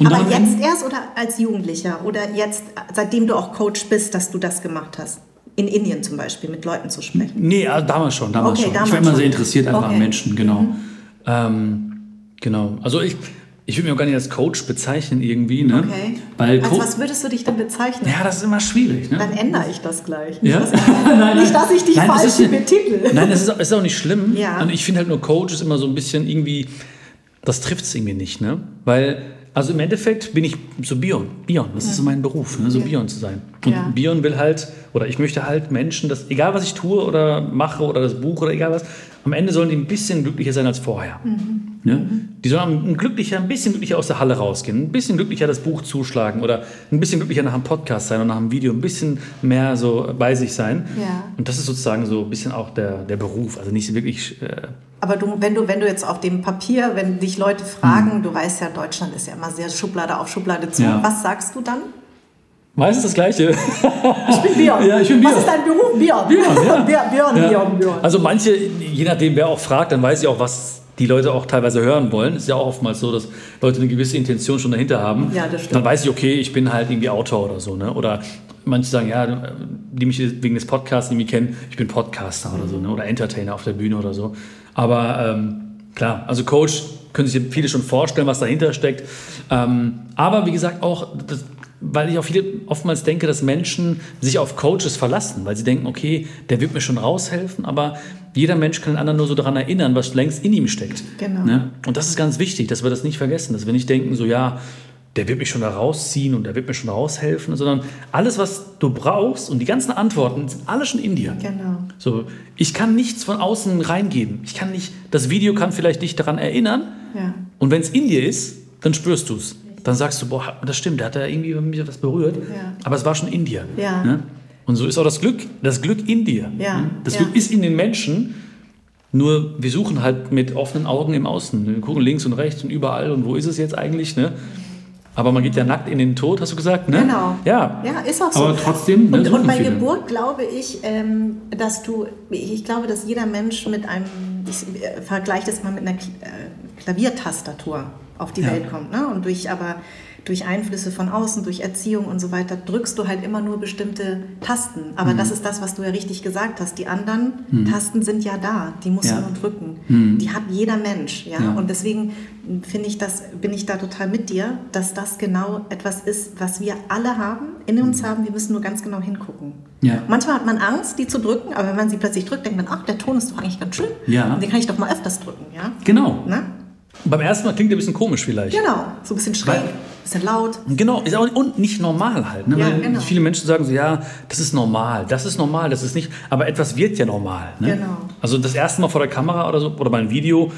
Und Aber dann jetzt erst oder als Jugendlicher oder jetzt, seitdem du auch Coach bist, dass du das gemacht hast? In Indien zum Beispiel, mit Leuten zu sprechen. Nee, also damals schon, damals Okay, schon. damals ich war immer schon. sehr interessiert einfach Okay. Mhm. an Menschen, genau. Ähm, genau. Also ich, ich würde mich auch gar nicht als Coach bezeichnen irgendwie, ne? Okay. Weil Als Co was würdest du dich denn bezeichnen? ja, das ist immer schwierig, ne? Dann ändere ich das gleich. Ja? Nicht, dass *laughs* ich, nicht, dass ich dich falsch ist ja- betitel. Nein, das ist, ist auch nicht schlimm. Ja. Und ich finde halt nur Coach ist immer so ein bisschen irgendwie, das trifft es irgendwie nicht, ne? Weil, also im Endeffekt bin ich so Bion. Bion, das ist so mein Beruf, ne? so Bion zu sein. Und Ja. Bion will halt, oder ich möchte halt Menschen, dass, egal was ich tue oder mache oder das Buch oder egal was, am Ende sollen die ein bisschen glücklicher sein als vorher. Ne? Die sollen ein glücklicher, ein bisschen glücklicher aus der Halle rausgehen, ein bisschen glücklicher das Buch zuschlagen oder ein bisschen glücklicher nach einem Podcast sein oder nach einem Video, ein bisschen mehr so bei sich sein. Ja. Und das ist sozusagen so ein bisschen auch der, der Beruf. Also nicht wirklich. Äh, Aber du, wenn, du, wenn du jetzt auf dem Papier, wenn dich Leute fragen, du weißt ja, Deutschland ist ja immer sehr Schublade auf Schublade zu. Mhm. Ja. Was sagst du dann? Meistens das Gleiche. Ich bin Björn. Ja, ich bin Björn. Was ist dein Beruf? Björn. Björn, ja. *laughs* Björn, Björn, Ja. Björn. Also manche, je nachdem, wer auch fragt, dann weiß ich auch, was die Leute auch teilweise hören wollen. Ist ja auch oftmals so, dass Leute eine gewisse Intention schon dahinter haben. Ja, das stimmt. Dann weiß ich, okay, ich bin halt irgendwie Autor oder so. Ne? Oder manche sagen, ja, die mich wegen des Podcasts, die mich kennen, ich bin Podcaster oder so. Ne? Oder Entertainer auf der Bühne oder so. Aber ähm, klar, also Coach können sich viele schon vorstellen, was dahinter steckt. Ähm, aber wie gesagt, auch, das, weil ich auch viele oftmals denke, dass Menschen sich auf Coaches verlassen, weil sie denken, okay, der wird mir schon raushelfen, aber jeder Mensch kann den anderen nur so daran erinnern, was längst in ihm steckt. Genau. Ne? Und das ist ganz wichtig, dass wir das nicht vergessen, dass wir nicht denken, so ja, der wird mich schon da rausziehen und der wird mir schon raushelfen, sondern alles, was du brauchst und die ganzen Antworten sind alle schon in dir. Genau. So, ich kann nichts von außen reingeben. Ich kann nicht, das Video kann vielleicht dich daran erinnern. Ja. Und wenn es in dir ist, dann spürst du es. Dann sagst du, boah, das stimmt, der hat da irgendwie bei mir was berührt. Ja. Aber es war schon in dir. Ja. Ne? Und so ist auch das Glück, das Glück in dir. Ja. Ne? Das. Glück ist in den Menschen. Nur wir suchen halt mit offenen Augen im Außen. Wir gucken links und rechts und überall und wo ist es jetzt eigentlich. Ne? aber man geht ja nackt in den Tod, hast du gesagt, ne? Genau. Ja. Ja, ist auch so. Aber trotzdem, ne, und, und bei viele. Geburt glaube ich, ähm, dass du, ich glaube, dass jeder Mensch mit einem, ich äh, vergleiche das mal mit einer äh, Klaviertastatur auf die Ja. Welt kommt. Ne? Und durch aber durch Einflüsse von außen, durch Erziehung und so weiter, drückst du halt immer nur bestimmte Tasten. Aber Mhm. das ist das, was du ja richtig gesagt hast. Die anderen Tasten sind ja da, die musst Ja. du nur drücken. Mhm. Die hat jeder Mensch. Ja? Ja. Und deswegen finde ich das, bin ich da total mit dir, dass das genau etwas ist, was wir alle haben, in uns haben. Wir müssen nur ganz genau hingucken. Mhm. Ja. Manchmal hat man Angst, die zu drücken, aber wenn man sie plötzlich drückt, denkt man, ach, der Ton ist doch eigentlich ganz schön. Ja. Und den kann ich doch mal öfters drücken. Ja? Genau. Ne? Beim ersten Mal klingt der ein bisschen komisch vielleicht. Genau, so ein bisschen schräg, ein bisschen laut. Genau, ist auch, und nicht normal halt. Ne? Ja, Weil genau. Viele Menschen sagen so, ja, das ist normal, das ist normal, das ist nicht, aber etwas wird ja normal. Ne? Genau. Also das erste Mal vor der Kamera oder so, oder bei einem Video,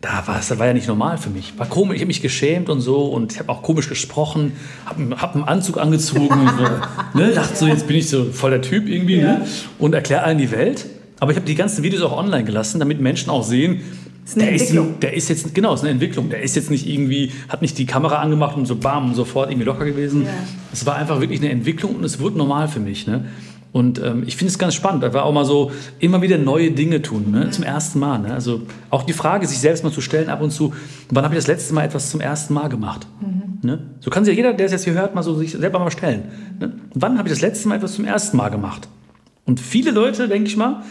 da war es das war ja nicht normal für mich. War komisch, ich habe mich geschämt und so und ich habe auch komisch gesprochen, habe hab einen Anzug angezogen und so, ne? *laughs* dachte so, jetzt bin ich so voll der Typ irgendwie ne? und erkläre allen die Welt. Aber ich habe die ganzen Videos auch online gelassen, damit Menschen auch sehen, ist der ist, der ist jetzt, genau, ist eine Entwicklung. Der ist jetzt nicht irgendwie, hat nicht die Kamera angemacht und so bam, sofort irgendwie locker gewesen. Ja. Es war einfach wirklich eine Entwicklung und es wurde normal für mich. Ne? Und ähm, ich finde es ganz spannend, einfach auch mal so immer wieder neue Dinge tun, ne? zum ersten Mal. Ne? Also auch die Frage, sich selbst mal zu stellen ab und zu, wann habe ich das letzte Mal etwas zum ersten Mal gemacht? Ne? So kann sich ja jeder, der es jetzt hier hört, mal so sich selber mal stellen. Ne? Wann habe ich das letzte Mal etwas zum ersten Mal gemacht? Und viele Leute, denke ich mal,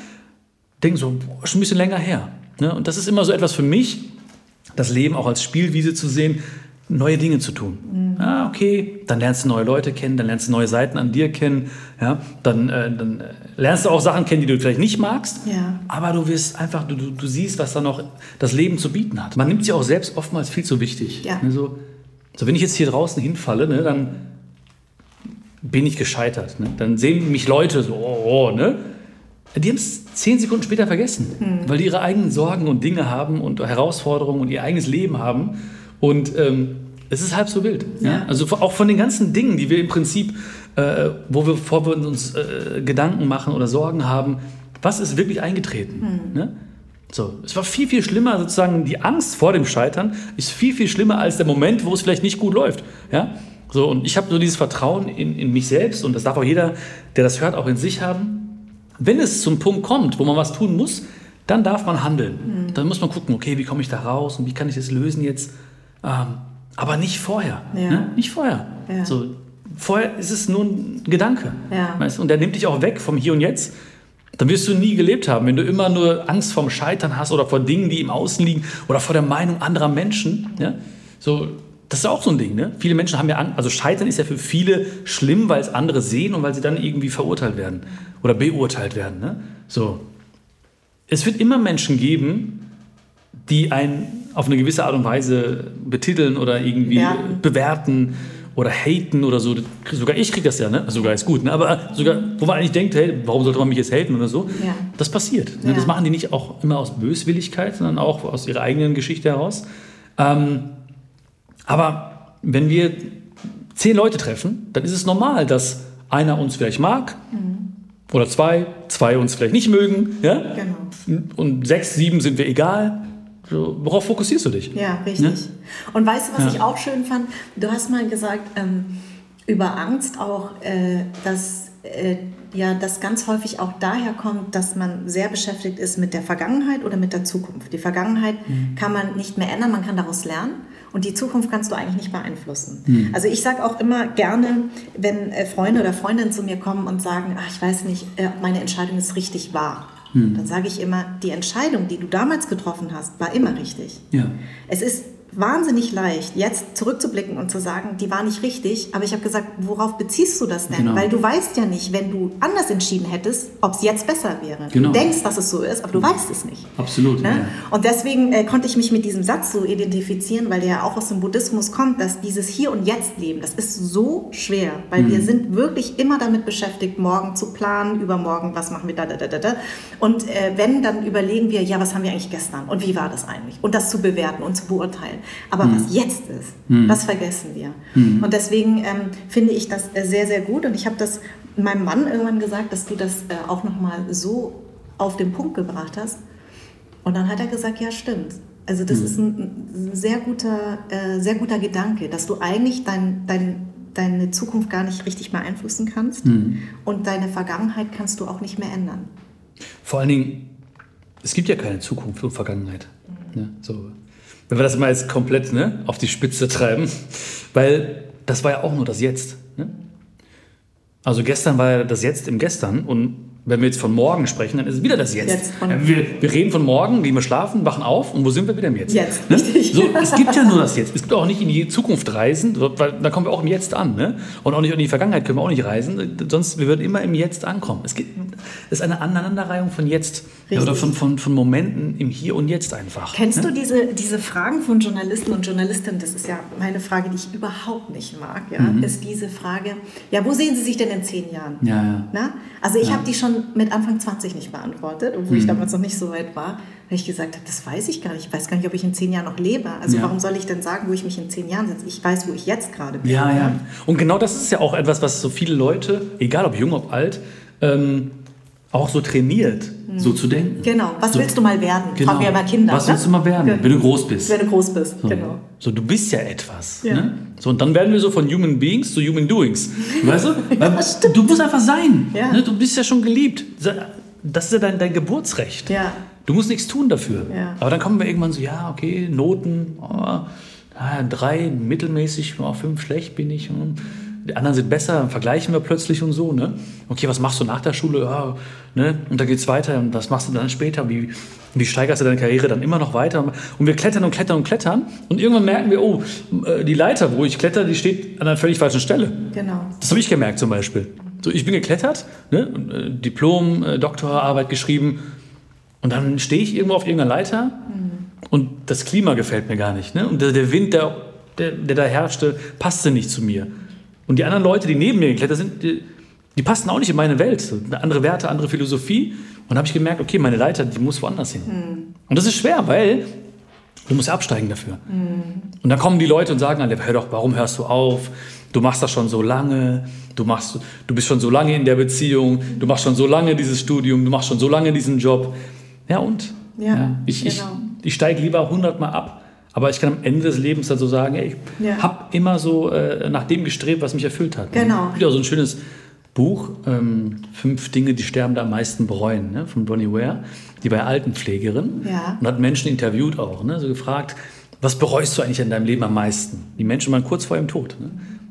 denken so, boah, schon ein bisschen länger her. Ne? Und das ist immer so etwas für mich, das Leben auch als Spielwiese zu sehen, neue Dinge zu tun. Ah, okay, dann lernst du neue Leute kennen, dann lernst du neue Seiten an dir kennen, ja? dann, äh, dann äh, lernst du auch Sachen kennen, die du vielleicht nicht magst, Ja. aber du wirst einfach, du, du, du siehst, was da noch das Leben zu bieten hat. Man nimmt sich auch selbst oftmals viel zu wichtig. Ja. Ne? So, so, wenn ich jetzt hier draußen hinfalle, ne, dann bin ich gescheitert. Ne? Dann sehen mich Leute so, oh, oh, ne? Die haben es zehn Sekunden später vergessen, weil die ihre eigenen Sorgen und Dinge haben und Herausforderungen und ihr eigenes Leben haben. Und ähm, es ist halb so wild. Ja. Ja. Also auch von den ganzen Dingen, die wir im Prinzip, äh, wo wir vor wir uns äh, Gedanken machen oder Sorgen haben, was ist wirklich eingetreten? Ne? So, es war viel, viel schlimmer, sozusagen die Angst vor dem Scheitern ist viel, viel schlimmer als der Moment, wo es vielleicht nicht gut läuft. Ja? So, und ich habe so dieses Vertrauen in, in mich selbst und das darf auch jeder, der das hört, auch in sich haben. Wenn es zum Punkt kommt, wo man was tun muss, dann darf man handeln. Dann muss man gucken, okay, wie komme ich da raus und wie kann ich das lösen jetzt? Ähm, aber nicht vorher. Ja. Ne? Nicht vorher. Ja. So, vorher ist es nur ein Gedanke. Ja. Weißt? Und der nimmt dich auch weg vom Hier und Jetzt. Dann wirst du nie gelebt haben, wenn du immer nur Angst vorm Scheitern hast oder vor Dingen, die im Außen liegen oder vor der Meinung anderer Menschen. Ja? So, das ist auch so ein Ding. Ne? Viele Menschen haben ja Angst. Also Scheitern ist ja für viele schlimm, weil es andere sehen und weil sie dann irgendwie verurteilt werden oder beurteilt werden. Ne? So. Es wird immer Menschen geben, die einen auf eine gewisse Art und Weise betiteln oder irgendwie Bewerten. bewerten oder haten oder so. Sogar ich kriege das ja, ne? Also sogar ist gut, ne? Aber sogar, wo man eigentlich denkt, hey, warum sollte man mich jetzt haten oder so? Ja. Das passiert. Ne? Ja. Das machen die nicht auch immer aus Böswilligkeit, sondern auch aus ihrer eigenen Geschichte heraus. Ähm, aber wenn wir zehn Leute treffen, dann ist es normal, dass einer uns vielleicht mag oder zwei, zwei uns vielleicht nicht mögen, ja? Genau. Und sechs, sieben sind wir egal. Worauf fokussierst du dich? Ja, richtig. Ne? Und weißt du, was Ja. ich auch schön fand? Du hast mal gesagt, ähm, über Angst auch, äh, dass äh, ja, das ganz häufig auch daher kommt, dass man sehr beschäftigt ist mit der Vergangenheit oder mit der Zukunft. Die Vergangenheit Mhm. kann man nicht mehr ändern, man kann daraus lernen. Und die Zukunft kannst du eigentlich nicht beeinflussen. Mhm. Also ich sage auch immer gerne, wenn äh, Freunde oder Freundinnen zu mir kommen und sagen, ach, ich weiß nicht, äh, ob meine Entscheidung ist richtig wahr. Mhm. Dann sage ich immer, die Entscheidung, die du damals getroffen hast, war immer richtig. Ja. Es ist wahnsinnig leicht, jetzt zurückzublicken und zu sagen, die war nicht richtig. Aber ich habe gesagt, worauf beziehst du das denn? Genau. Weil du weißt ja nicht, wenn du anders entschieden hättest, ob es jetzt besser wäre. Genau. Du denkst, dass es so ist, aber du weißt es nicht. Absolut. Ne? Ja. Und deswegen äh, konnte ich mich mit diesem Satz so identifizieren, weil der ja auch aus dem Buddhismus kommt, dass dieses Hier und Jetzt Leben, das ist so schwer, weil Mhm. wir sind wirklich immer damit beschäftigt, morgen zu planen, übermorgen, was machen wir da, da, da, da, da. Und äh, wenn, dann überlegen wir, ja, was haben wir eigentlich gestern und wie war das eigentlich? Und das zu bewerten und zu beurteilen. Aber Mhm. was jetzt ist, das vergessen wir. Und deswegen ähm, finde ich das äh, sehr, sehr gut. Und ich habe das meinem Mann irgendwann gesagt, dass du das äh, auch nochmal so auf den Punkt gebracht hast. Und dann hat er gesagt, ja stimmt. Also das ist ein, ein sehr, guter, äh, sehr guter Gedanke, dass du eigentlich dein, dein, deine Zukunft gar nicht richtig beeinflussen kannst und deine Vergangenheit kannst du auch nicht mehr ändern. Vor allen Dingen, es gibt ja keine Zukunft und Vergangenheit. Ne? So, wenn wir das mal jetzt komplett ne, auf die Spitze treiben, weil das war ja auch nur das Jetzt. Ne? Also gestern war ja das Jetzt im Gestern und wenn wir jetzt von morgen sprechen, dann ist es wieder das Jetzt. Jetzt von- wir, wir reden von morgen, gehen wir schlafen, wachen auf und wo sind wir wieder im Jetzt? Jetzt, Ne? richtig. So, es gibt ja nur das Jetzt. Es gibt auch nicht in die Zukunft reisen, weil da kommen wir auch im Jetzt an. Ne? Und auch nicht in die Vergangenheit können wir auch nicht reisen, sonst wir würden immer im Jetzt ankommen. Es gibt, es ist eine Aneinanderreihung von Jetzt ja, oder Richtig. von, von, von Momenten im Hier und Jetzt einfach. Kennst ne? du diese, diese Fragen von Journalisten und Journalistinnen? Das ist ja meine Frage, die ich überhaupt nicht mag. Ja? Ist diese Frage, ja, wo sehen Sie sich denn in zehn Jahren? Mhm. Ja, ja. Na? Also ich habe die schon mit Anfang 20 nicht beantwortet, obwohl Mhm. ich damals noch nicht so weit war, weil ich gesagt habe, das weiß ich gar nicht. Ich weiß gar nicht, ob ich in zehn Jahren noch lebe. Also Ja. warum soll ich denn sagen, wo ich mich in zehn Jahren setze? Ich weiß, wo ich jetzt gerade bin. Ja, ja. Und genau das ist ja auch etwas, was so viele Leute, egal ob jung, ob alt, ähm, auch so trainiert, so zu denken. Genau. Was So. willst du mal werden? Genau. Fragen wir immer Kinder. Was ne? willst du mal werden, Genau. wenn du groß bist? Wenn du groß bist, So. genau. So, du bist ja etwas. Ja. Ne? So, und dann werden wir so von Human Beings zu Human Doings. *laughs* Weißt du? Weil du musst einfach sein. Ja. Ne? Du bist ja schon geliebt. Das ist ja dein, dein Geburtsrecht. Ja. Du musst nichts tun dafür. Ja. Aber dann kommen wir irgendwann so, ja, okay, Noten, oh, ah, drei mittelmäßig, oh, fünf schlecht bin ich. hm. Die anderen sind besser, dann vergleichen wir plötzlich und so. Ne? Okay, was machst du nach der Schule? Ja, ne? Und dann geht's weiter. Und was machst du dann später? Wie, wie steigerst du deine Karriere dann immer noch weiter? Und wir klettern und klettern und klettern. Und irgendwann merken wir, oh, äh, die Leiter, wo ich kletter, die steht an einer völlig falschen Stelle. Genau. Das habe ich gemerkt zum Beispiel. So, ich bin geklettert, ne, äh, Diplom, äh, Doktorarbeit geschrieben und dann stehe ich irgendwo auf irgendeiner Leiter und das Klima gefällt mir gar nicht. Ne? Und der, der Wind, der, der, der da herrschte, passte nicht zu mir. Und die anderen Leute, die neben mir geklettert sind, die, die passten auch nicht in meine Welt. Andere Werte, andere Philosophie. Und da habe ich gemerkt, okay, meine Leiter, die muss woanders hin. Und das ist schwer, weil du musst ja absteigen dafür. Und dann kommen die Leute und sagen hör doch, warum hörst du auf? Du machst das schon so lange, du, machst, du bist schon so lange in der Beziehung, du machst schon so lange dieses Studium, du machst schon so lange diesen Job. Ja und? Ja, ich ich, genau. ich steige lieber hundertmal ab, aber ich kann am Ende des Lebens dann so sagen, ey, ich Ja. habe immer so äh, nach dem gestrebt, was mich erfüllt hat. Genau. Ja, so ein schönes Buch, ähm, Fünf Dinge, die Sterbende am meisten bereuen, ne, von Bonnie Ware, die bei Altenpflegerin Ja. und hat Menschen interviewt auch, ne, so gefragt, was bereust du eigentlich in deinem Leben am meisten? Die Menschen waren kurz vor ihrem Tod. Ne?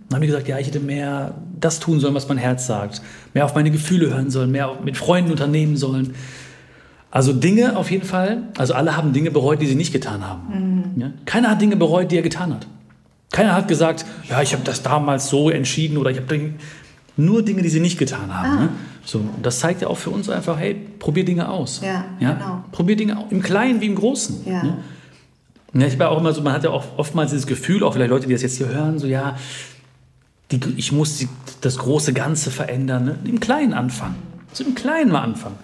Dann haben die gesagt, ja, ich hätte mehr das tun sollen, was mein Herz sagt, mehr auf meine Gefühle hören sollen, mehr mit Freunden unternehmen sollen. Also Dinge auf jeden Fall, also alle haben Dinge bereut, die sie nicht getan haben. Ja? Keiner hat Dinge bereut, die er getan hat. Keiner hat gesagt, ja, ich habe das damals so entschieden oder ich habe Dinge- nur Dinge, die sie nicht getan haben. Ne? So, und das zeigt ja auch für uns einfach, hey, probier Dinge aus. Ja, genau. Probier Dinge au- im Kleinen wie im Großen. Ja. Ne? Ja, ich ja auch immer so, man hat ja auch oftmals dieses Gefühl, auch vielleicht Leute, die das jetzt hier hören, so ja, die, ich muss die, das große Ganze verändern. Ne? Im Kleinen anfangen. So im Kleinen mal anfangen.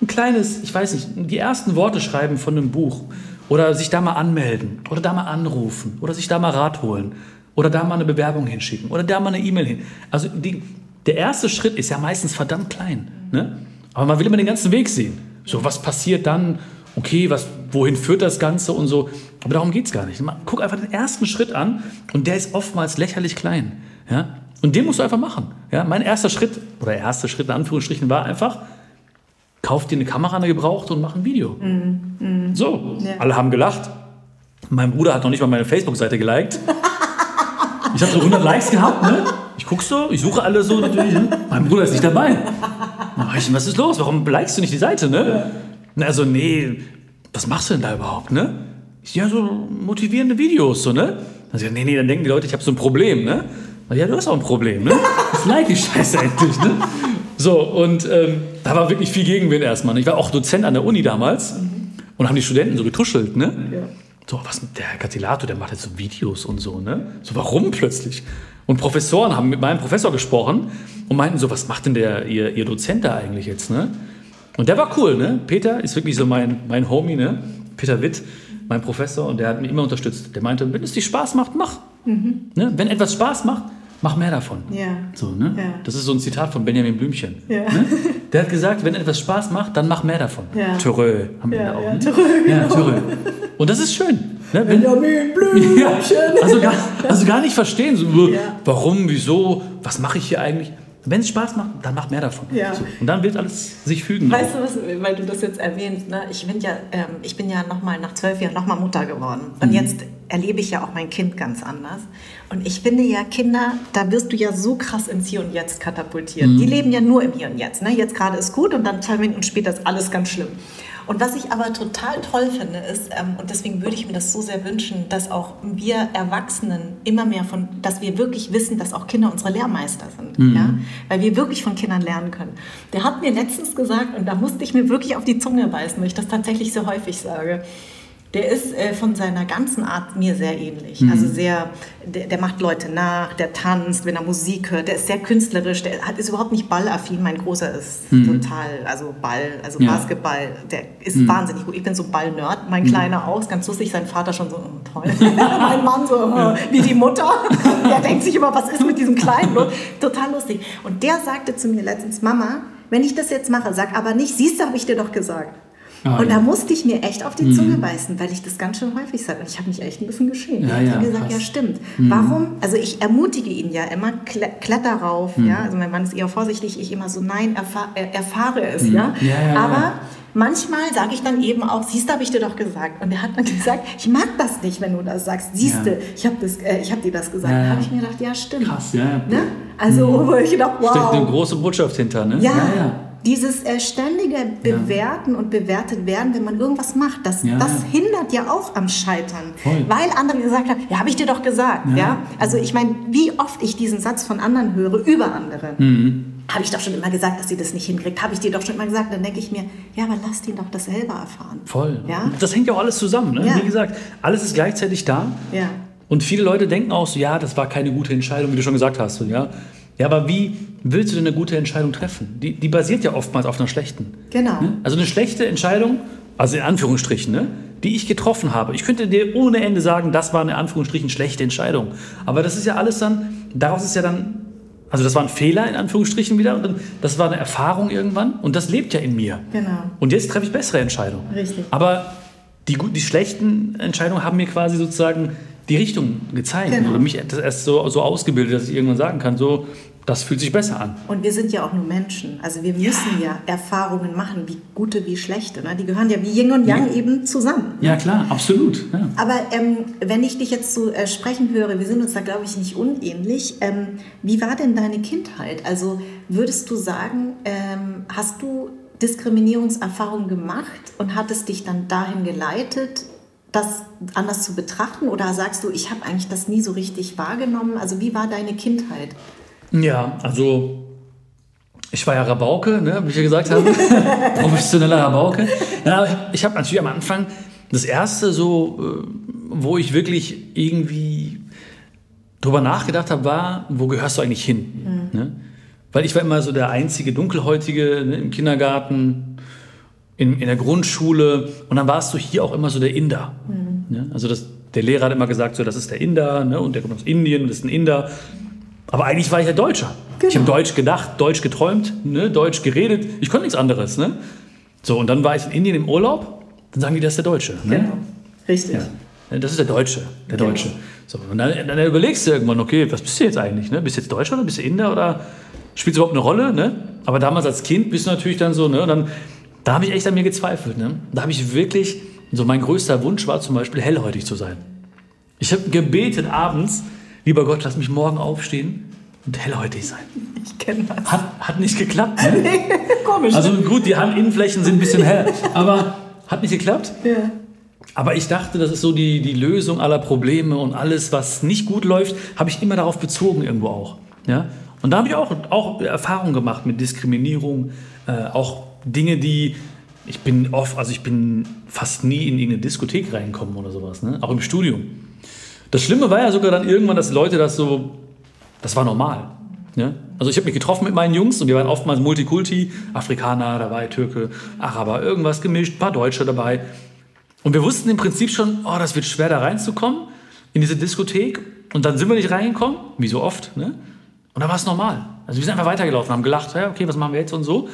Ein kleines, ich weiß nicht, die ersten Worte schreiben von einem Buch. Oder sich da mal anmelden. Oder da mal anrufen. Oder sich da mal Rat holen. Oder da mal eine Bewerbung hinschicken. Oder da mal eine E-Mail hin. Also die, der erste Schritt ist ja meistens verdammt klein. Ne? Aber man will immer den ganzen Weg sehen. So, was passiert dann? Okay, was, wohin führt das Ganze und so. Aber darum geht es gar nicht. Man, guck einfach den ersten Schritt an und der ist oftmals lächerlich klein. Ja? Und den musst du einfach machen. Ja? Mein erster Schritt, oder erster Schritt in Anführungsstrichen, war einfach, kauf dir eine Kamera, eine gebrauchte und mach ein Video. So, Ja. alle haben gelacht. Mein Bruder hat noch nicht mal meine Facebook-Seite geliked. *laughs* Ich habe so 100 Likes gehabt, ne? Ich guck so, ich suche alle so natürlich. Ne? Mein Bruder ist nicht dabei. Ich, was ist los? Warum likest du nicht die Seite, ne? Na, Also, nee, was machst du denn da überhaupt, ne? Ich, ja, so motivierende Videos, so, ne? Ich, nee, nee, dann denken die Leute, ich habe so ein Problem, ne? Ja, du hast auch ein Problem, ne? Jetzt like die Scheiße endlich, ne? So, und ähm, da war wirklich viel Gegenwind erstmal. ne? Ich war auch Dozent an der Uni damals und haben die Studenten so getuschelt, ne? So, was mit der Herr Catilato, der macht jetzt so Videos und so, ne? So, warum plötzlich? Und Professoren haben mit meinem Professor gesprochen und meinten so, was macht denn der, ihr, ihr Dozent da eigentlich jetzt, ne? Und der war cool, ne? Peter ist wirklich so mein, mein Homie, ne? Peter Witt, mein Professor, und der hat mich immer unterstützt. Der meinte, wenn es dir Spaß macht, mach. Ne? Wenn etwas Spaß macht, mach mehr davon. Ja. So, ne? Ja. Das ist so ein Zitat von Benjamin Blümchen. Ja. Ne? Der hat gesagt, wenn etwas Spaß macht, dann mach mehr davon. Ja. Törö haben wir Ja, da auch. ja, ne? Törö, Ja, genau. Törö. Und das ist schön. Ne? Benjamin *laughs* Blümchen. ja, also, gar, also gar nicht verstehen, so, Ja. warum, wieso, was mache ich hier eigentlich. Wenn es Spaß macht, dann mach mehr davon. Ja. So. Und dann wird alles sich fügen. Weißt auch. du was, weil du das jetzt erwähnst, ne? ich, bin ja, ähm, ich bin ja noch mal nach zwölf Jahren nochmal Mutter geworden. Mhm. Und jetzt erlebe ich ja auch mein Kind ganz anders. Und ich finde ja, Kinder, da wirst du ja so krass ins Hier und Jetzt katapultiert. Mhm. Die leben ja nur im Hier und Jetzt. Ne? Jetzt gerade ist gut und dann zwei Minuten später ist alles ganz schlimm. Und was ich aber total toll finde, ist, ähm, und deswegen würde ich mir das so sehr wünschen, dass auch wir Erwachsenen immer mehr von, dass wir wirklich wissen, dass auch Kinder unsere Lehrmeister sind. Ja? Weil wir wirklich von Kindern lernen können. Der hat mir letztens gesagt, und da musste ich mir wirklich auf die Zunge beißen, weil ich das tatsächlich so häufig sage. Der ist äh, von seiner ganzen Art mir sehr ähnlich. Also sehr, der, der macht Leute nach, der tanzt, wenn er Musik hört, der ist sehr künstlerisch, der hat, ist überhaupt nicht ballaffin. Mein Großer ist total, also Ball, also Ja. Basketball, der ist wahnsinnig gut. Ich bin so Ball-Nerd, mein Kleiner auch, ist ganz lustig, sein Vater schon so, oh, toll. *laughs* mein Mann so, oh, wie die Mutter. *laughs* der denkt sich immer, was ist mit diesem Kleinen? Total lustig. Und der sagte zu mir letztens, Mama, wenn ich das jetzt mache, sag aber nicht, siehst du, habe ich dir doch gesagt. Ah, und ja. da musste ich mir echt auf die Zunge beißen, weil ich das ganz schön häufig sage. Und ich habe mich echt ein bisschen geschämt. Ja, ich ja, habe gesagt, krass. ja stimmt. Warum? Also ich ermutige ihn ja immer, kle kletter rauf. Ja? Also mein Mann ist eher vorsichtig, ich immer so, nein, erfahr er erfahre es. Ja? Ja, ja, ja. Aber manchmal sage ich dann eben auch, siehst du, habe ich dir doch gesagt. Und er hat dann *laughs* gesagt, ich mag das nicht, wenn du das sagst. Siehst du, Ja. ich habe äh, ich hab dir das gesagt. Ja, Da ja. habe ich mir gedacht, ja stimmt. Krass, ja, ja. Ne? Also wo ich gedacht, wow. Steckt eine große Botschaft hinter, ne? Ja, dieses äh, ständige Bewerten und bewertet werden, wenn man irgendwas macht, das, Ja, das ja. hindert ja auch am Scheitern. Voll. Weil andere gesagt haben, ja, habe ich dir doch gesagt. Ja. Ja. Also ich meine, wie oft ich diesen Satz von anderen höre über andere. Mhm. Habe ich doch schon immer gesagt, dass sie das nicht hinkriegt. Habe ich dir doch schon immer gesagt. Dann denke ich mir, ja, aber lass ihn doch das selber erfahren. Voll. Ja? Das hängt ja auch alles zusammen. Ne? Ja. Wie gesagt, alles ist gleichzeitig da. Ja. Und viele Leute denken auch so, ja, das war keine gute Entscheidung, wie du schon gesagt hast. Ja? Ja, aber wie willst du denn eine gute Entscheidung treffen? Die, die basiert ja oftmals auf einer schlechten. Genau. Ne? Also eine schlechte Entscheidung, also in Anführungsstrichen, ne? die ich getroffen habe. Ich könnte dir ohne Ende sagen, das war eine Anführungsstrichen schlechte Entscheidung. Aber das ist ja alles dann, daraus ist ja dann, also das war ein Fehler in Anführungsstrichen wieder und dann, das war eine Erfahrung irgendwann und das lebt ja in mir. Genau. Und jetzt treffe ich bessere Entscheidungen. Richtig. Aber die, die schlechten Entscheidungen haben mir quasi sozusagen die Richtung gezeigt Genau. oder mich das erst so, so ausgebildet, dass ich irgendwann sagen kann, so, das fühlt sich besser an. Und wir sind ja auch nur Menschen. Also wir müssen ja, Erfahrungen machen, wie gute, wie schlechte. Ne? Die gehören ja wie Yin und Yang eben zusammen. Ja, klar, absolut. Ja. Aber ähm, wenn ich dich jetzt so äh, sprechen höre, wir sind uns da, glaube ich, nicht unähnlich. Ähm, wie war denn deine Kindheit? Also würdest du sagen, ähm, hast du Diskriminierungserfahrungen gemacht und hat es dich dann dahin geleitet, das anders zu betrachten? Oder sagst du, ich habe eigentlich das nie so richtig wahrgenommen? Also wie war deine Kindheit? Ja, also ich war ja Rabauke, ne, wie ich ja gesagt habe. *laughs* Professioneller Rabauke. Ja, ich- habe natürlich am Anfang das erste so, äh, wo ich wirklich irgendwie drüber nachgedacht habe, war, wo gehörst du eigentlich hin? Ne? Weil ich war immer so der einzige Dunkelhäutige ne, im Kindergarten, in, in der Grundschule und dann warst du hier auch immer so der Inder. Ne? Also das, der Lehrer hat immer gesagt, so, das ist der Inder ne? und der kommt aus Indien und das ist ein Inder. Aber eigentlich war ich ja Deutscher. Ich habe Deutsch gedacht, Deutsch geträumt, ne? Deutsch geredet. Ich konnte nichts anderes. Ne? So, und dann war ich in Indien im Urlaub, dann sagen die, das ist der Deutsche. Ne? Richtig. Ja. Das ist der Deutsche, der Deutsche. So, und dann, dann überlegst du irgendwann, okay, was bist du jetzt eigentlich? Ne? Bist du jetzt Deutscher oder bist du Inder oder spielt es überhaupt eine Rolle? Ne? Aber damals als Kind bist du natürlich dann so, ne? Und dann, da habe ich echt an mir gezweifelt. Ne? Da habe ich wirklich, so mein größter Wunsch war zum Beispiel, hellhäutig zu sein. Ich habe gebetet abends, lieber Gott, lass mich morgen aufstehen und hellhäutig sein. Ich kenne das. Hat, hat nicht geklappt. Ne? *laughs* Komisch. Also gut, die Handinnenflächen sind ein bisschen hell, aber hat nicht geklappt. ja. Aber ich dachte, das ist so die, die Lösung aller Probleme und alles, was nicht gut läuft, habe ich immer darauf bezogen irgendwo auch. Ja? Und da habe ich auch, auch Erfahrungen gemacht mit Diskriminierung, äh, auch Dinge, die ich bin oft, also ich bin fast nie in irgendeine Diskothek reingekommen oder sowas, ne? auch im Studium. Das Schlimme war ja sogar dann irgendwann, dass Leute das so, das war normal. Ja? Also ich habe mich getroffen mit meinen Jungs und wir waren oftmals Multikulti, Afrikaner dabei, Türke, Araber, irgendwas gemischt, ein paar Deutsche dabei. Und wir wussten im Prinzip schon, oh, das wird schwer da reinzukommen in diese Diskothek. Und dann sind wir nicht reingekommen, wie so oft. Ne? Und dann war es normal. Also wir sind einfach weitergelaufen, haben gelacht, ja, okay, was machen wir jetzt und so.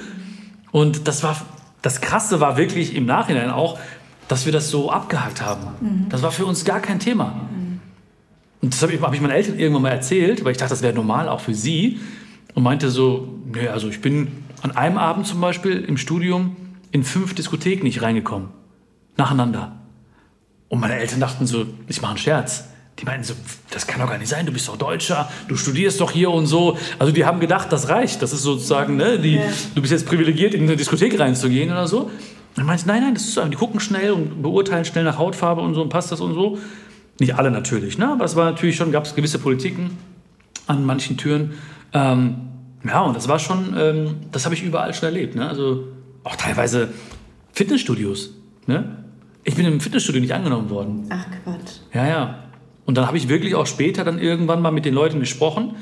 Und das war, das Krasse war wirklich im Nachhinein auch, dass wir das so abgehakt haben. Mhm. Das war für uns gar kein Thema. Und das habe ich, hab ich meinen Eltern irgendwann mal erzählt, weil ich dachte, das wäre normal auch für sie. Und meinte so, nee, also ich bin an einem Abend zum Beispiel im Studium in fünf Diskotheken nicht reingekommen. Nacheinander. Und meine Eltern dachten so, ich mache einen Scherz. Die meinten so, das kann doch gar nicht sein, du bist doch Deutscher, du studierst doch hier und so. Also die haben gedacht, das reicht. Das ist sozusagen, ne, die, ja. du bist jetzt privilegiert, in eine Diskothek reinzugehen oder so. Und meinte, nein, nein, das ist so, die gucken schnell und beurteilen schnell nach Hautfarbe und so und passt das und so. Nicht alle natürlich, ne? aber es war natürlich schon, gab es gewisse Politiken an manchen Türen. Ähm, ja, und das war schon, ähm, das habe ich überall schon erlebt. Ne? Also auch teilweise Fitnessstudios. Ne? Ich bin im Fitnessstudio nicht angenommen worden. Ach Quatsch. Ja, ja. Und dann habe ich wirklich auch später dann irgendwann mal mit den Leuten gesprochen,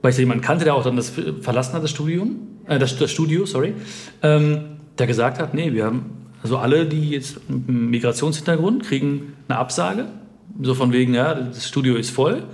weil ich jemanden kannte, der auch dann das verlassen hat, das Studium, äh, das, das Studio, sorry, ähm, der gesagt hat, nee, wir haben, also alle, die jetzt mit einem Migrationshintergrund kriegen eine Absage, so von wegen, ja, das Studio ist voll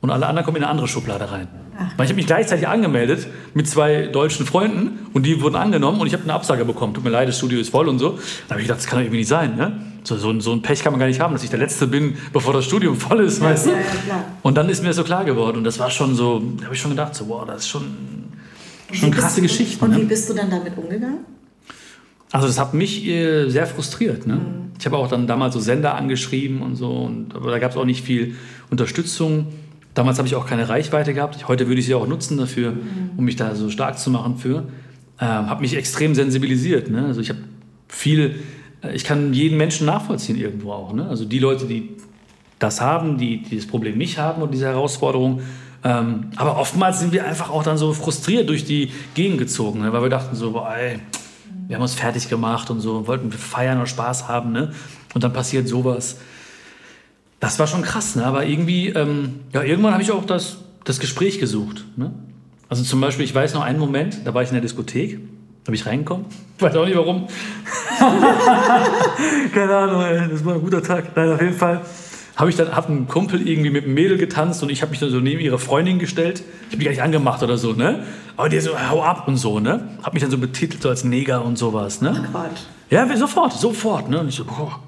und alle anderen kommen in eine andere Schublade rein. Ach. Ich habe mich gleichzeitig angemeldet mit zwei deutschen Freunden und die wurden angenommen und ich habe eine Absage bekommen. Tut mir leid, das Studio ist voll und so. Da habe ich gedacht, das kann doch irgendwie nicht sein. Ne? So, so, so, ein Pech kann man gar nicht haben, dass ich der Letzte bin, bevor das Studium *laughs* voll ist, weißt du? Ja, ja, und dann ist mir das so klar geworden und das war schon so, da habe ich schon gedacht, so, wow, das ist schon, schon krasse Geschichte. Und ne? wie bist du dann damit umgegangen? Also das hat mich äh, sehr frustriert. Ne? Mhm. Ich habe auch dann damals so Sender angeschrieben und so, und, aber da gab es auch nicht viel Unterstützung. Damals habe ich auch keine Reichweite gehabt. Heute würde ich sie auch nutzen dafür, mhm. um mich da so stark zu machen für. Ähm, habe mich extrem sensibilisiert. Ne? Also ich habe viel, äh, ich kann jeden Menschen nachvollziehen irgendwo auch. Ne? Also die Leute, die das haben, die, die das Problem nicht haben und diese Herausforderung. Ähm, aber oftmals sind wir einfach auch dann so frustriert durch die Gegend gezogen, ne? weil wir dachten so, boah, ey, wir haben uns fertig gemacht und so, wollten feiern und Spaß haben, ne? Und dann passiert sowas. Das war schon krass, ne? Aber irgendwie, ähm, ja, irgendwann habe ich auch das, das Gespräch gesucht, ne? Also zum Beispiel, ich weiß noch einen Moment, da war ich in der Diskothek, da bin ich reingekommen, ich weiß auch nicht warum. *laughs* Keine Ahnung, ey, das war ein guter Tag. Nein, auf jeden Fall habe ich dann hab einen Kumpel irgendwie mit einem Mädel getanzt und ich habe mich dann so neben ihre Freundin gestellt. Ich habe mich gar nicht angemacht oder so, ne? Aber die so, hau ab und so, ne? Hab mich dann so betitelt so als Neger und sowas, ne? Gott. Ja, sofort, sofort, ne? Und ich so, boah.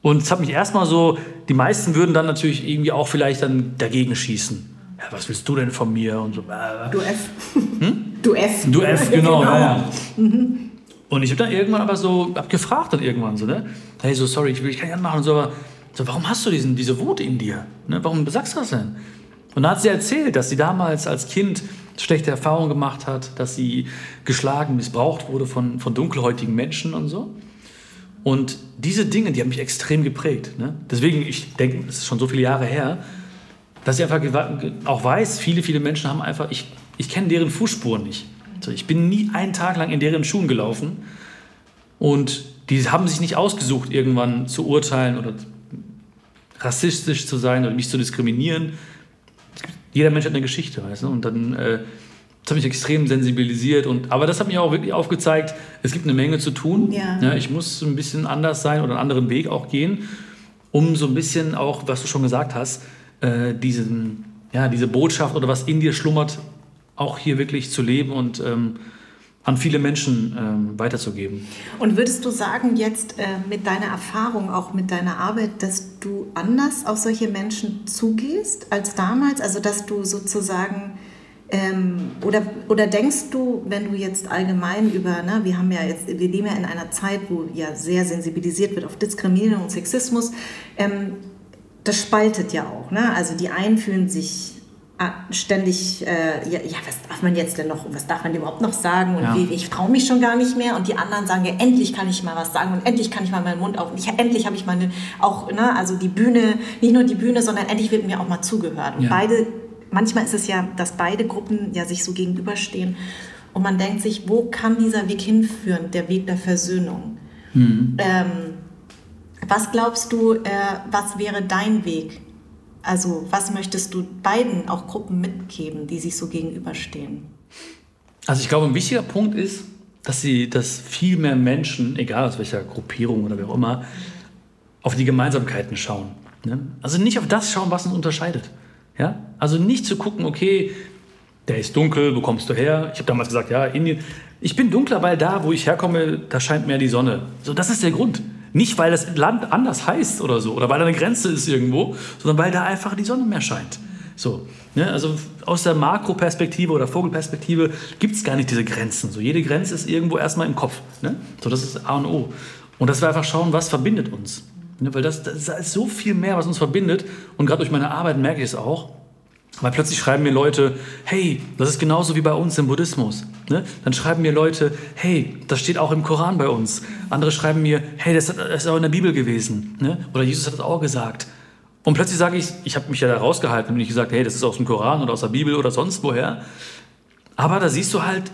Und es hat mich erstmal so, die meisten würden dann natürlich irgendwie auch vielleicht dann dagegen schießen. Ja, was willst du denn von mir? Und so. Du F. Hm? Du F. Du F, *laughs* genau. genau. Ja, Mhm. Und ich habe dann irgendwann aber so, hab gefragt dann irgendwann so, ne? Hey, so sorry, ich will dich nicht machen und so, aber so, warum hast du diesen, diese Wut in dir? Ne? Warum sagst du das denn? Und dann hat sie erzählt, dass sie damals als Kind schlechte Erfahrungen gemacht hat, dass sie geschlagen, missbraucht wurde von, von dunkelhäutigen Menschen und so. Und diese Dinge, die haben mich extrem geprägt. Ne? Deswegen, ich denke, das ist schon so viele Jahre her, dass ich einfach auch weiß, viele, viele Menschen haben einfach, ich, ich kenne deren Fußspuren nicht. Also ich bin nie einen Tag lang in deren Schuhen gelaufen und die haben sich nicht ausgesucht, irgendwann zu urteilen oder rassistisch zu sein oder mich zu diskriminieren. Jeder Mensch hat eine Geschichte, weißt du? Und dann, äh, das hat mich extrem sensibilisiert. Und, aber das hat mir auch wirklich aufgezeigt, es gibt eine Menge zu tun. Ja. ja. ich muss ein bisschen anders sein oder einen anderen Weg auch gehen, um so ein bisschen auch, was du schon gesagt hast, äh, diesen, ja, diese Botschaft oder was in dir schlummert, auch hier wirklich zu leben und ähm, an viele Menschen ähm, weiterzugeben. Und würdest du sagen, jetzt äh, mit deiner Erfahrung, auch mit deiner Arbeit, dass du anders auf solche Menschen zugehst als damals? Also dass du sozusagen ähm, oder, oder denkst du, wenn du jetzt allgemein über, ne, wir haben ja jetzt, wir leben ja in einer Zeit, wo ja sehr sensibilisiert wird auf Diskriminierung und Sexismus, ähm, das spaltet ja auch. Ne? Also die einen fühlen sich ständig, äh, ja, ja, was darf man jetzt denn noch, was darf man überhaupt noch sagen und ja. wie, ich traue mich schon gar nicht mehr und die anderen sagen, ja, endlich kann ich mal was sagen und endlich kann ich mal meinen Mund auf und ich, endlich habe ich meine, auch, ne, also die Bühne, nicht nur die Bühne, sondern endlich wird mir auch mal zugehört und ja. beide, manchmal ist es ja, dass beide Gruppen ja sich so gegenüberstehen und man denkt sich, wo kann dieser Weg hinführen, der Weg der Versöhnung? Mhm. Ähm, was glaubst du, äh, was wäre dein Weg? Also was möchtest du beiden auch Gruppen mitgeben, die sich so gegenüberstehen? Also ich glaube, ein wichtiger Punkt ist, dass sie, dass viel mehr Menschen, egal aus welcher Gruppierung oder wie auch immer, auf die Gemeinsamkeiten schauen. Ne? Also nicht auf das schauen, was uns unterscheidet. Ja? Also nicht zu gucken, okay, der ist dunkel, wo kommst du her? Ich habe damals gesagt, ja, Indien. Ich bin dunkler, weil da, wo ich herkomme, da scheint mehr die Sonne. So, das ist der Grund. Nicht, weil das Land anders heißt oder so, oder weil da eine Grenze ist irgendwo, sondern weil da einfach die Sonne mehr scheint. So, ne? Also aus der Makroperspektive oder Vogelperspektive gibt es gar nicht diese Grenzen. So, jede Grenze ist irgendwo erstmal im Kopf. Ne? So, das ist A und O. Und dass wir einfach schauen, was verbindet uns. Ne? Weil das, das ist so viel mehr, was uns verbindet. Und gerade durch meine Arbeit merke ich es auch. Weil plötzlich schreiben mir Leute, hey, das ist genauso wie bei uns im Buddhismus. Ne? Dann schreiben mir Leute, hey, das steht auch im Koran bei uns. Andere schreiben mir, hey, das ist auch in der Bibel gewesen. Ne? Oder Jesus hat das auch gesagt. Und plötzlich sage ich, ich habe mich ja da rausgehalten und nicht gesagt, hey, das ist aus dem Koran oder aus der Bibel oder sonst woher. Aber da siehst du halt,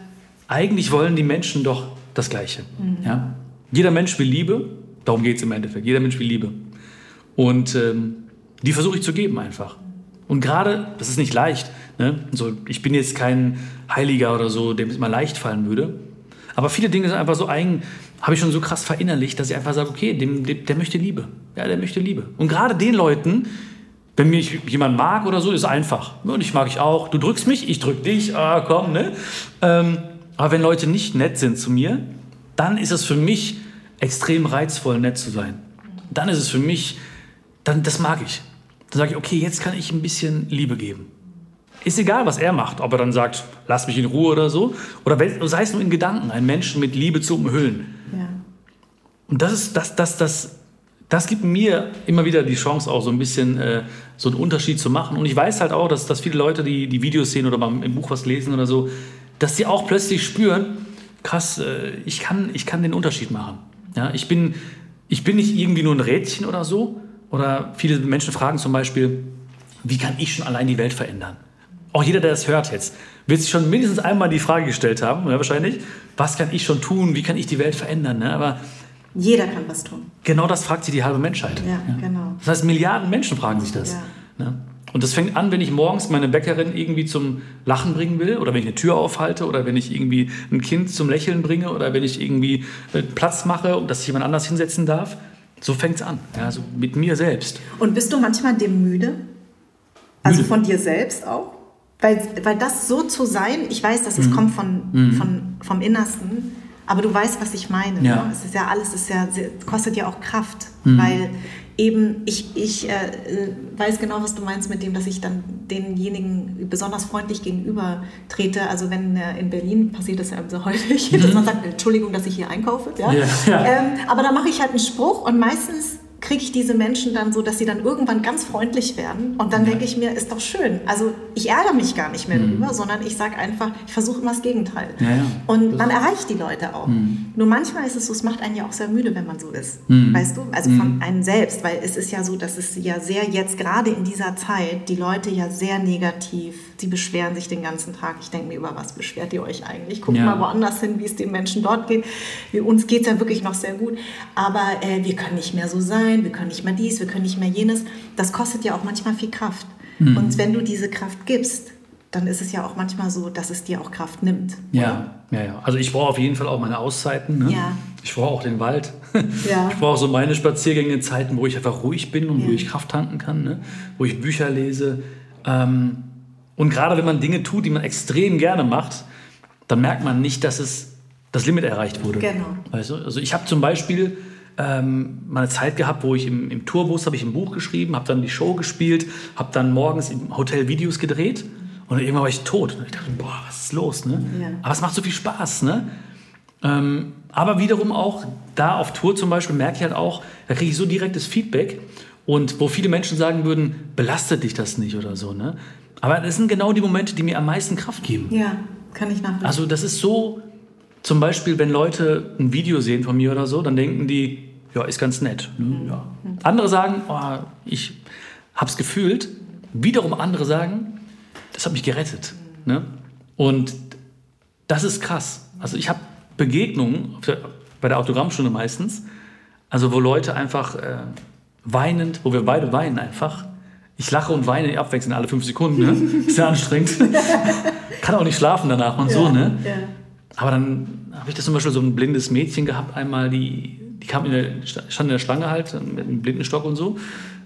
eigentlich wollen die Menschen doch das Gleiche. Mhm. Ja? Jeder Mensch will Liebe, darum geht es im Endeffekt. Jeder Mensch will Liebe. Und ähm, die versuche ich zu geben einfach. Und gerade, das ist nicht leicht, ne? so, ich bin jetzt kein Heiliger oder so, dem es immer leicht fallen würde. Aber viele Dinge sind einfach so eigen, habe ich schon so krass verinnerlicht, dass ich einfach sage, okay, dem, dem, der möchte Liebe. Ja, der möchte Liebe. Und gerade den Leuten, wenn mich jemand mag oder so, ist einfach. Und ich mag ich auch. Du drückst mich, ich drück dich. Ah, komm, ne? Ähm, aber wenn Leute nicht nett sind zu mir, dann ist es für mich extrem reizvoll, nett zu sein. Dann ist es für mich, dann, das mag ich. Dann sage ich, okay, jetzt kann ich ein bisschen Liebe geben. Ist egal, was er macht, ob er dann sagt, lass mich in Ruhe oder so, oder sei es nur in Gedanken, einen Menschen mit Liebe zu umhüllen. Ja. Und das ist, das, das, das, das gibt mir immer wieder die Chance, auch so ein bisschen äh, so einen Unterschied zu machen. Und ich weiß halt auch, dass, dass viele Leute, die die Videos sehen oder mal im Buch was lesen oder so, dass sie auch plötzlich spüren, krass, äh, ich, kann, ich kann den Unterschied machen. Ja, ich, bin, ich bin nicht irgendwie nur ein Rädchen oder so, oder viele Menschen fragen zum Beispiel, wie kann ich schon allein die Welt verändern? Auch jeder, der das hört jetzt, wird sich schon mindestens einmal die Frage gestellt haben, ja, wahrscheinlich, was kann ich schon tun, wie kann ich die Welt verändern? Ne? Aber jeder kann was tun. Genau das fragt sich die halbe Menschheit. Ja, ja. genau. Das heißt, Milliarden Menschen fragen sich das. Ja. Ne? Und das fängt an, wenn ich morgens meine Bäckerin irgendwie zum Lachen bringen will oder wenn ich eine Tür aufhalte oder wenn ich irgendwie ein Kind zum Lächeln bringe oder wenn ich irgendwie äh, Platz mache, dass sich jemand anders hinsetzen darf. So fängt es an, ja, so mit mir selbst. Und bist du manchmal dem müde? Also müde. von dir selbst auch? Weil, weil das so zu sein, ich weiß, dass es mhm. kommt von, mhm. von, vom Innersten, aber du weißt, was ich meine. Ja. Ne? Es ist ja alles, es ist ja, kostet ja auch Kraft, mhm. weil eben, ich, ich äh, weiß genau, was du meinst mit dem, dass ich dann denjenigen besonders freundlich gegenüber trete. Also wenn äh, in Berlin passiert das ja so *laughs* häufig, mhm. dass man sagt, Entschuldigung, dass ich hier einkaufe. Ja? ja, ja. Ähm, aber da mache ich halt einen Spruch und meistens kriege ich diese Menschen dann so, dass sie dann irgendwann ganz freundlich werden. Und dann ja. denke ich mir, ist doch schön. Also ich ärgere mich gar nicht mehr mhm. drüber, sondern ich sage einfach, ich versuche immer das Gegenteil. Ja, ja. Und man erreicht die Leute auch. Mhm. Nur manchmal ist es so, es macht einen ja auch sehr müde, wenn man so ist. Mhm. Weißt du? Also von mhm. einem selbst. Weil es ist ja so, dass es ja sehr jetzt, gerade in dieser Zeit, die Leute ja sehr negativ Sie beschweren sich den ganzen Tag. Ich denke mir, über was beschwert ihr euch eigentlich? Guckt mal woanders hin, wie es den Menschen dort geht. Uns geht es ja wirklich noch sehr gut. Aber äh, wir können nicht mehr so sein, wir können nicht mehr dies, wir können nicht mehr jenes. Das kostet ja auch manchmal viel Kraft. Mhm. Und wenn du diese Kraft gibst, dann ist es ja auch manchmal so, dass es dir auch Kraft nimmt. Ja, ja, ja. Also ich brauche auf jeden Fall auch meine Auszeiten. Ne? Ja. Ich brauche auch den Wald. *laughs* Ja. Ich brauche so meine Spaziergänge, Zeiten, wo ich einfach ruhig bin und ja. wo ich Kraft tanken kann, ne? wo ich Bücher lese. Ähm, und gerade wenn man Dinge tut, die man extrem gerne macht, dann merkt man nicht, dass es das Limit erreicht wurde. Genau. Weißt du? Also ich habe zum Beispiel ähm, mal eine Zeit gehabt, wo ich im, im Tourbus habe ich ein Buch geschrieben, habe dann die Show gespielt, habe dann morgens im Hotel Videos gedreht und irgendwann war ich tot. Und ich dachte, boah, was ist los? Ne? Ja. Aber es macht so viel Spaß. Ne? Ähm, aber wiederum auch da auf Tour zum Beispiel merke ich halt auch, da kriege ich so direktes Feedback und wo viele Menschen sagen würden, belastet dich das nicht oder so. Ne? Aber das sind genau die Momente, die mir am meisten Kraft geben. Ja, kann ich nachvollziehen. Also das ist so, zum Beispiel, wenn Leute ein Video sehen von mir oder so, dann denken die, ja, ist ganz nett. Ne? Mhm. Ja. Andere sagen, oh, ich hab's gefühlt. Wiederum andere sagen, das hat mich gerettet. Ne? Und das ist krass. Also ich habe Begegnungen bei der Autogrammstunde meistens, also wo Leute einfach äh, weinend, wo wir beide weinen einfach, ich lache und weine abwechselnd alle fünf Sekunden. Ne? Ist ja anstrengend. *laughs* Kann auch nicht schlafen danach und ja, so. Ne? Ja. Aber dann habe ich das zum Beispiel so ein blindes Mädchen gehabt, einmal, die, die kam in der, stand in der Schlange halt mit einem Blindenstock und so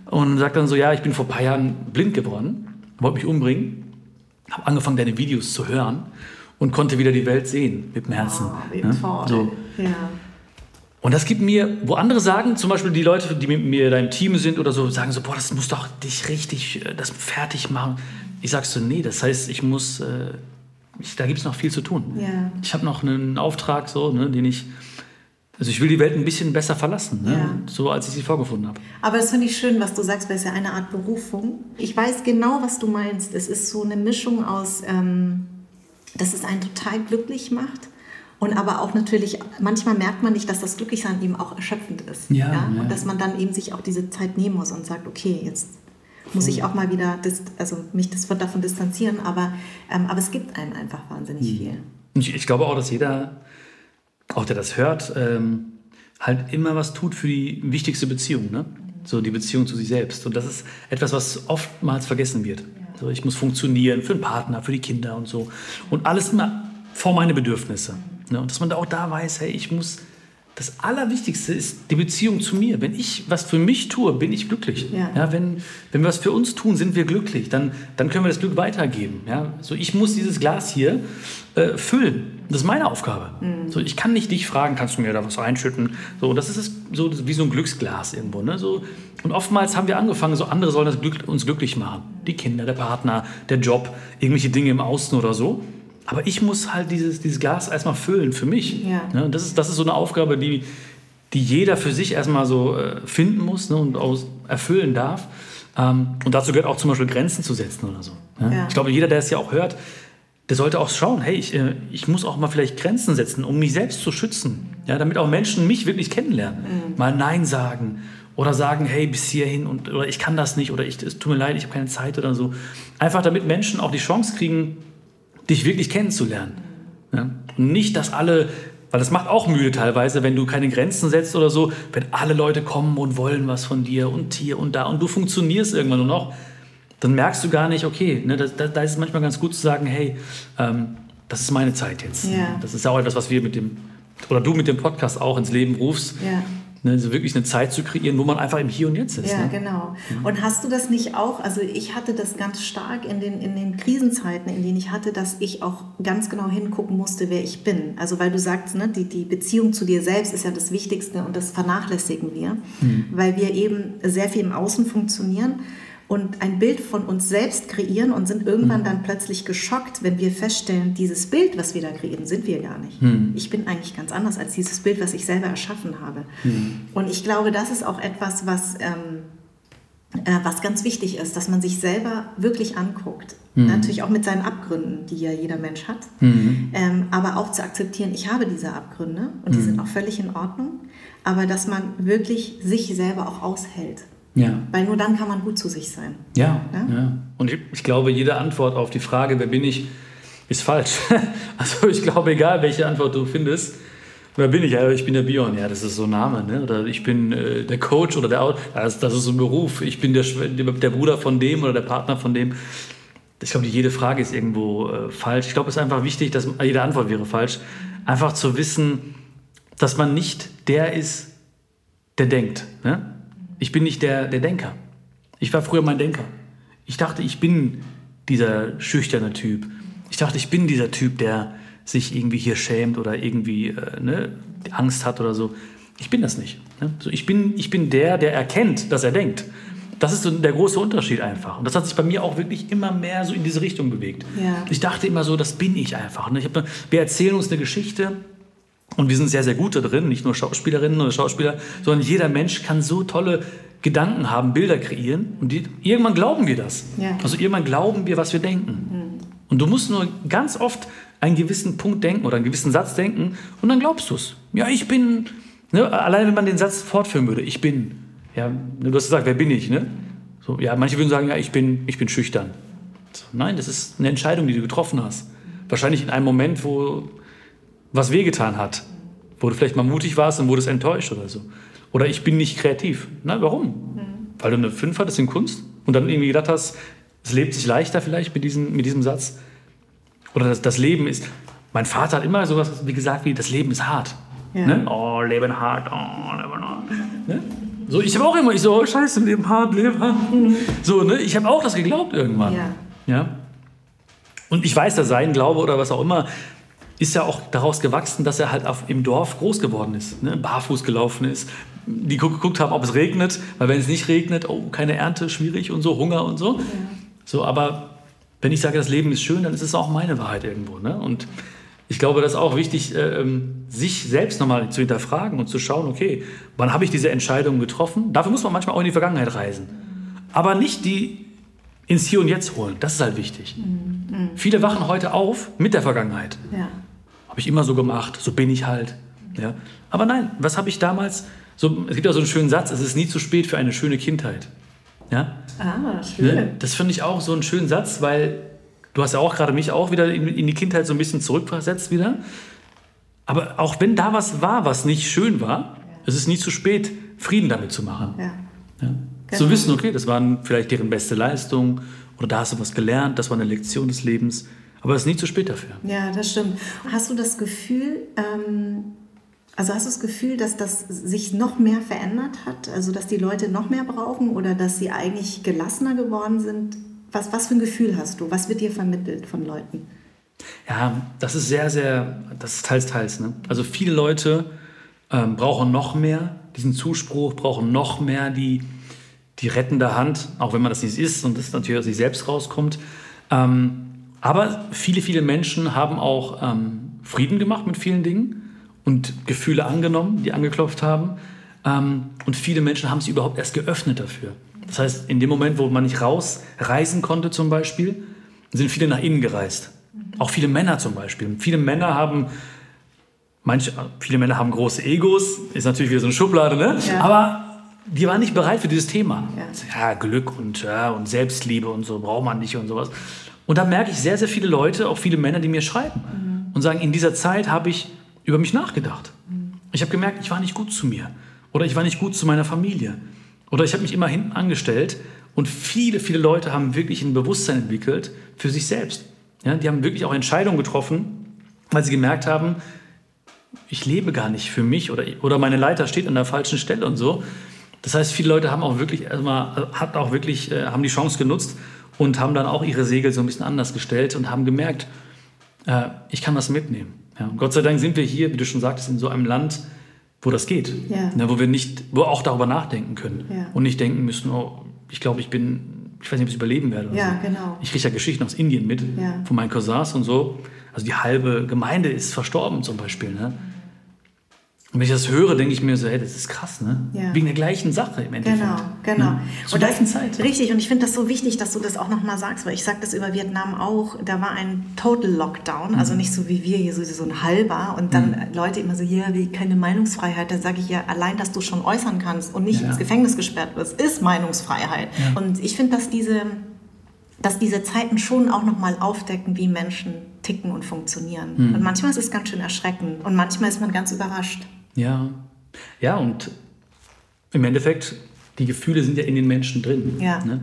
und sagt dann so, ja, ich bin vor ein paar Jahren blind geworden, wollte mich umbringen. habe angefangen, deine Videos zu hören und konnte wieder die Welt sehen mit dem Herzen. Oh, wie ne? So. Ja. Und das gibt mir, wo andere sagen, zum Beispiel die Leute, die mit mir da im Team sind oder so, sagen so, boah, das muss doch dich richtig, äh, das fertig machen. Ich sag so, nee, das heißt, ich muss, äh, ich, da gibt es noch viel zu tun. Ja. Ich habe noch einen Auftrag, so, ne, den ich, also ich will die Welt ein bisschen besser verlassen, ne, Ja. so als ich sie vorgefunden habe. Aber das finde ich schön, was du sagst, weil es ja eine Art Berufung. Ich weiß genau, was du meinst. Es ist so eine Mischung aus, ähm, dass es einen total glücklich macht. Und aber auch natürlich, manchmal merkt man nicht, dass das Glücklichsein eben auch erschöpfend ist. Ja, ja. Und dass man dann eben sich auch diese Zeit nehmen muss und sagt, okay, jetzt muss ich auch mal wieder also mich das, davon distanzieren. Aber, ähm, aber es gibt einem einfach wahnsinnig Hm. viel. Ich, ich glaube auch, dass jeder, auch der das hört, ähm, halt immer was tut für die wichtigste Beziehung, ne? So die Beziehung zu sich selbst. Und das ist etwas, was oftmals vergessen wird. So, ich muss funktionieren für den Partner, für die Kinder und so. Und alles immer vor meine Bedürfnisse. Ne? Und dass man da auch da weiß, hey, ich muss. Das Allerwichtigste ist die Beziehung zu mir. Wenn ich was für mich tue, bin ich glücklich. Ja. wenn, wenn wir was für uns tun, sind wir glücklich. Dann, dann können wir das Glück weitergeben. Ja? So, ich muss dieses Glas hier äh, füllen. Das ist meine Aufgabe. So, ich kann nicht dich fragen, kannst du mir da was einschütten? So, das ist es, so wie so ein Glücksglas irgendwo. Ne? So, und oftmals haben wir angefangen, so andere sollen das Glück, uns glücklich machen. Die Kinder, der Partner, der Job, irgendwelche Dinge im Außen oder so. Aber ich muss halt dieses, dieses Glas erstmal füllen für mich. Ja. Ne? Das ist, das ist so eine Aufgabe, die, die jeder für sich erstmal so äh, finden muss ne? und aus, erfüllen darf. Ähm, und dazu gehört auch zum Beispiel Grenzen zu setzen oder so. Ne? Ja. Ich glaube, jeder, der es ja auch hört, der sollte auch schauen, hey, ich, äh, ich muss auch mal vielleicht Grenzen setzen, um mich selbst zu schützen. Ja, damit auch Menschen mich wirklich kennenlernen. Mal Nein sagen oder sagen, hey, bis hierhin und, oder ich kann das nicht oder ich, es tut mir leid, ich habe keine Zeit oder so. Einfach damit Menschen auch die Chance kriegen, dich wirklich kennenzulernen. Ja? Und nicht, dass alle, weil das macht auch müde teilweise, wenn du keine Grenzen setzt oder so, wenn alle Leute kommen und wollen was von dir und hier und da und du funktionierst irgendwann nur noch, dann merkst du gar nicht, okay, ne, da, da, ist es manchmal ganz gut zu sagen, hey, ähm, das ist meine Zeit jetzt. Ja. Das ist auch etwas, was wir mit dem, oder du mit dem Podcast auch ins Leben rufst, Ja. Ne, so wirklich eine Zeit zu kreieren, wo man einfach im Hier und Jetzt ist. Ja, ne? genau. Und hast du das nicht auch, also ich hatte das ganz stark in den, in den Krisenzeiten, in denen ich hatte, dass ich auch ganz genau hingucken musste, wer ich bin. Also weil du sagst, ne, die, die Beziehung zu dir selbst ist ja das Wichtigste und das vernachlässigen wir, weil wir eben sehr viel im Außen funktionieren und ein Bild von uns selbst kreieren und sind irgendwann dann plötzlich geschockt, wenn wir feststellen, dieses Bild, was wir da kreieren, sind wir gar nicht. Ich bin eigentlich ganz anders als dieses Bild, was ich selber erschaffen habe. Und ich glaube, das ist auch etwas, was, ähm, äh, was ganz wichtig ist, dass man sich selber wirklich anguckt. Natürlich auch mit seinen Abgründen, die ja jeder Mensch hat. Ähm, aber auch zu akzeptieren, ich habe diese Abgründe und die sind auch völlig in Ordnung. Aber dass man wirklich sich selber auch aushält. Ja. Weil nur dann kann man gut zu sich sein. Ja, Ja? ja. Und ich, ich glaube, jede Antwort auf die Frage, wer bin ich, ist falsch. *laughs* Also ich glaube, egal welche Antwort du findest, wer bin ich? Ja, ich bin der Bion. Ja, das ist so ein Name. Ne? Oder ich bin äh, der Coach oder der Au- das, das ist so ein Beruf. Ich bin der, der Bruder von dem oder der Partner von dem. Ich glaube, jede Frage ist irgendwo äh, falsch. Ich glaube, es ist einfach wichtig, dass jede Antwort wäre falsch. Einfach zu wissen, dass man nicht der ist, der denkt. Ne? Ich bin nicht der, der Denker. Ich war früher mein Denker. Ich dachte, ich bin dieser schüchterne Typ. Ich dachte, ich bin dieser Typ, der sich irgendwie hier schämt oder irgendwie äh, ne, Angst hat oder so. Ich bin das nicht. Ne? So, ich, bin, ich bin der, der erkennt, dass er denkt. Das ist so der große Unterschied einfach. Und das hat sich bei mir auch wirklich immer mehr so in diese Richtung bewegt. Ja. Ich dachte immer so, das bin ich einfach. Ne? Ich hab, wir erzählen uns eine Geschichte und wir sind sehr, sehr gut da drin, nicht nur Schauspielerinnen oder Schauspieler, sondern jeder Mensch kann so tolle Gedanken haben, Bilder kreieren und die, irgendwann glauben wir das. Ja. Also irgendwann glauben wir, was wir denken. Und du musst nur ganz oft einen gewissen Punkt denken oder einen gewissen Satz denken und dann glaubst du es. Ja, ich bin, ne, allein wenn man den Satz fortführen würde, ich bin, ja, du hast gesagt, wer bin ich, ne? So, ja, manche würden sagen, ja, ich bin, ich bin schüchtern. So, nein, das ist eine Entscheidung, die du getroffen hast. Wahrscheinlich in einem Moment, wo was wehgetan hat, wo du vielleicht mal mutig warst und wurdest enttäuscht oder so. Oder ich bin nicht kreativ. Na, warum? Weil du eine 5 hattest in Kunst und dann irgendwie gedacht hast, es lebt sich leichter vielleicht mit diesem, mit diesem Satz. Oder das, das Leben ist. Mein Vater hat immer sowas wie gesagt wie das Leben ist hart. Ja. Ne? Oh, Leben hart, oh, Leben hart. Ne? So, ich habe auch immer, ich so, oh, scheiße, Leben hart, Leben hart. So, ne? Ich habe auch das geglaubt irgendwann. Ja. Ja. Und ich weiß, dass sein Glaube oder was auch immer ist ja auch daraus gewachsen, dass er halt auf, im Dorf groß geworden ist, ne? barfuß gelaufen ist. Die geguckt haben, ob es regnet, weil wenn es nicht regnet, oh, keine Ernte, schwierig und so, Hunger und so. Ja. So, aber wenn ich sage, das Leben ist schön, dann ist es auch meine Wahrheit irgendwo. Ne? Und ich glaube, das ist auch wichtig, äh, ähm, sich selbst nochmal zu hinterfragen und zu schauen, okay, wann habe ich diese Entscheidung getroffen? Dafür muss man manchmal auch in die Vergangenheit reisen. Aber nicht die ins Hier und Jetzt holen. Das ist halt wichtig. Mhm. Viele wachen heute auf mit der Vergangenheit. Ja. Habe ich immer so gemacht, so bin ich halt. Ja. Aber nein, was habe ich damals? So, es gibt ja so einen schönen Satz, es ist nie zu spät für eine schöne Kindheit. Ja? Ah, schön. Ne? Das finde ich auch so einen schönen Satz, weil du hast ja auch gerade mich auch wieder in, in die Kindheit so ein bisschen zurückversetzt wieder. Aber auch wenn da was war, was nicht schön war, ja. es ist nie zu spät, Frieden damit zu machen. Ja. Ja. Genau. Zu wissen, okay, das waren vielleicht deren beste Leistung oder da hast du was gelernt, das war eine Lektion des Lebens. Aber es ist nie zu spät dafür. Ja, das stimmt. Hast du das Gefühl, ähm, also hast du das Gefühl, dass das sich noch mehr verändert hat? Also dass die Leute noch mehr brauchen oder dass sie eigentlich gelassener geworden sind? Was, was für ein Gefühl hast du? Was wird dir vermittelt von Leuten? Ja, das ist sehr, sehr, das ist teils, teils. Ne? Also viele Leute ähm, brauchen noch mehr diesen Zuspruch, brauchen noch mehr die, die rettende Hand, auch wenn man das nicht ist und das natürlich aus sich selbst rauskommt. Ähm, aber viele, viele Menschen haben auch ähm, Frieden gemacht mit vielen Dingen und Gefühle angenommen, die angeklopft haben. Ähm, und viele Menschen haben sich überhaupt erst geöffnet dafür. Das heißt, in dem Moment, wo man nicht rausreisen konnte zum Beispiel, sind viele nach innen gereist. Auch viele Männer zum Beispiel. Viele Männer haben, manche, viele Männer haben große Egos, ist natürlich wieder so eine Schublade, ne? Ja. Aber die waren nicht bereit für dieses Thema. Ja, ja Glück und, ja, und Selbstliebe und so braucht man nicht und sowas. Und da merke ich sehr, sehr viele Leute, auch viele Männer, die mir schreiben mhm. und sagen, in dieser Zeit habe ich über mich nachgedacht. Mhm. Ich habe gemerkt, ich war nicht gut zu mir oder ich war nicht gut zu meiner Familie oder ich habe mich immer hinten angestellt und viele, viele Leute haben wirklich ein Bewusstsein entwickelt für sich selbst. Ja, die haben wirklich auch Entscheidungen getroffen, weil sie gemerkt haben, ich lebe gar nicht für mich oder, oder meine Leiter steht an der falschen Stelle und so. Das heißt, viele Leute haben auch wirklich, also hat auch wirklich, äh, haben die Chance genutzt und haben dann auch ihre Segel so ein bisschen anders gestellt und haben gemerkt, äh, ich kann was mitnehmen. Ja, Gott sei Dank sind wir hier, wie du schon sagtest, in so einem Land, wo das geht. Ja. Ja, wo wir nicht, wo auch darüber nachdenken können ja. und nicht denken müssen, oh, ich glaube, ich bin, ich weiß nicht, ob ich überleben werde. ja, so. genau. Ich kriege ja Geschichten aus Indien mit, von meinen Cousins und so. Also die halbe Gemeinde ist verstorben zum Beispiel. Ne? Und wenn ich das höre, denke ich mir so, hey, das ist krass, ne? Ja. Wegen der gleichen Sache im Endeffekt. Genau, genau. Ne? Zur gleichen Zeit. Richtig, und ich finde das so wichtig, dass du das auch nochmal sagst, weil ich sage das über Vietnam auch, da war ein Total Lockdown, mhm. also nicht so wie wir hier, so, so ein halber und dann mhm. Leute immer so, ja, wie keine Meinungsfreiheit, da sage ich ja, allein, dass du schon äußern kannst und nicht ja. ins Gefängnis gesperrt wirst, ist Meinungsfreiheit. Ja. Und ich finde, dass diese, dass diese Zeiten schon auch nochmal aufdecken, wie Menschen ticken und funktionieren. Mhm. Und manchmal ist es ganz schön erschreckend und manchmal ist man ganz überrascht. Ja, ja, und im Endeffekt, die Gefühle sind ja in den Menschen drin. Ja. Ne?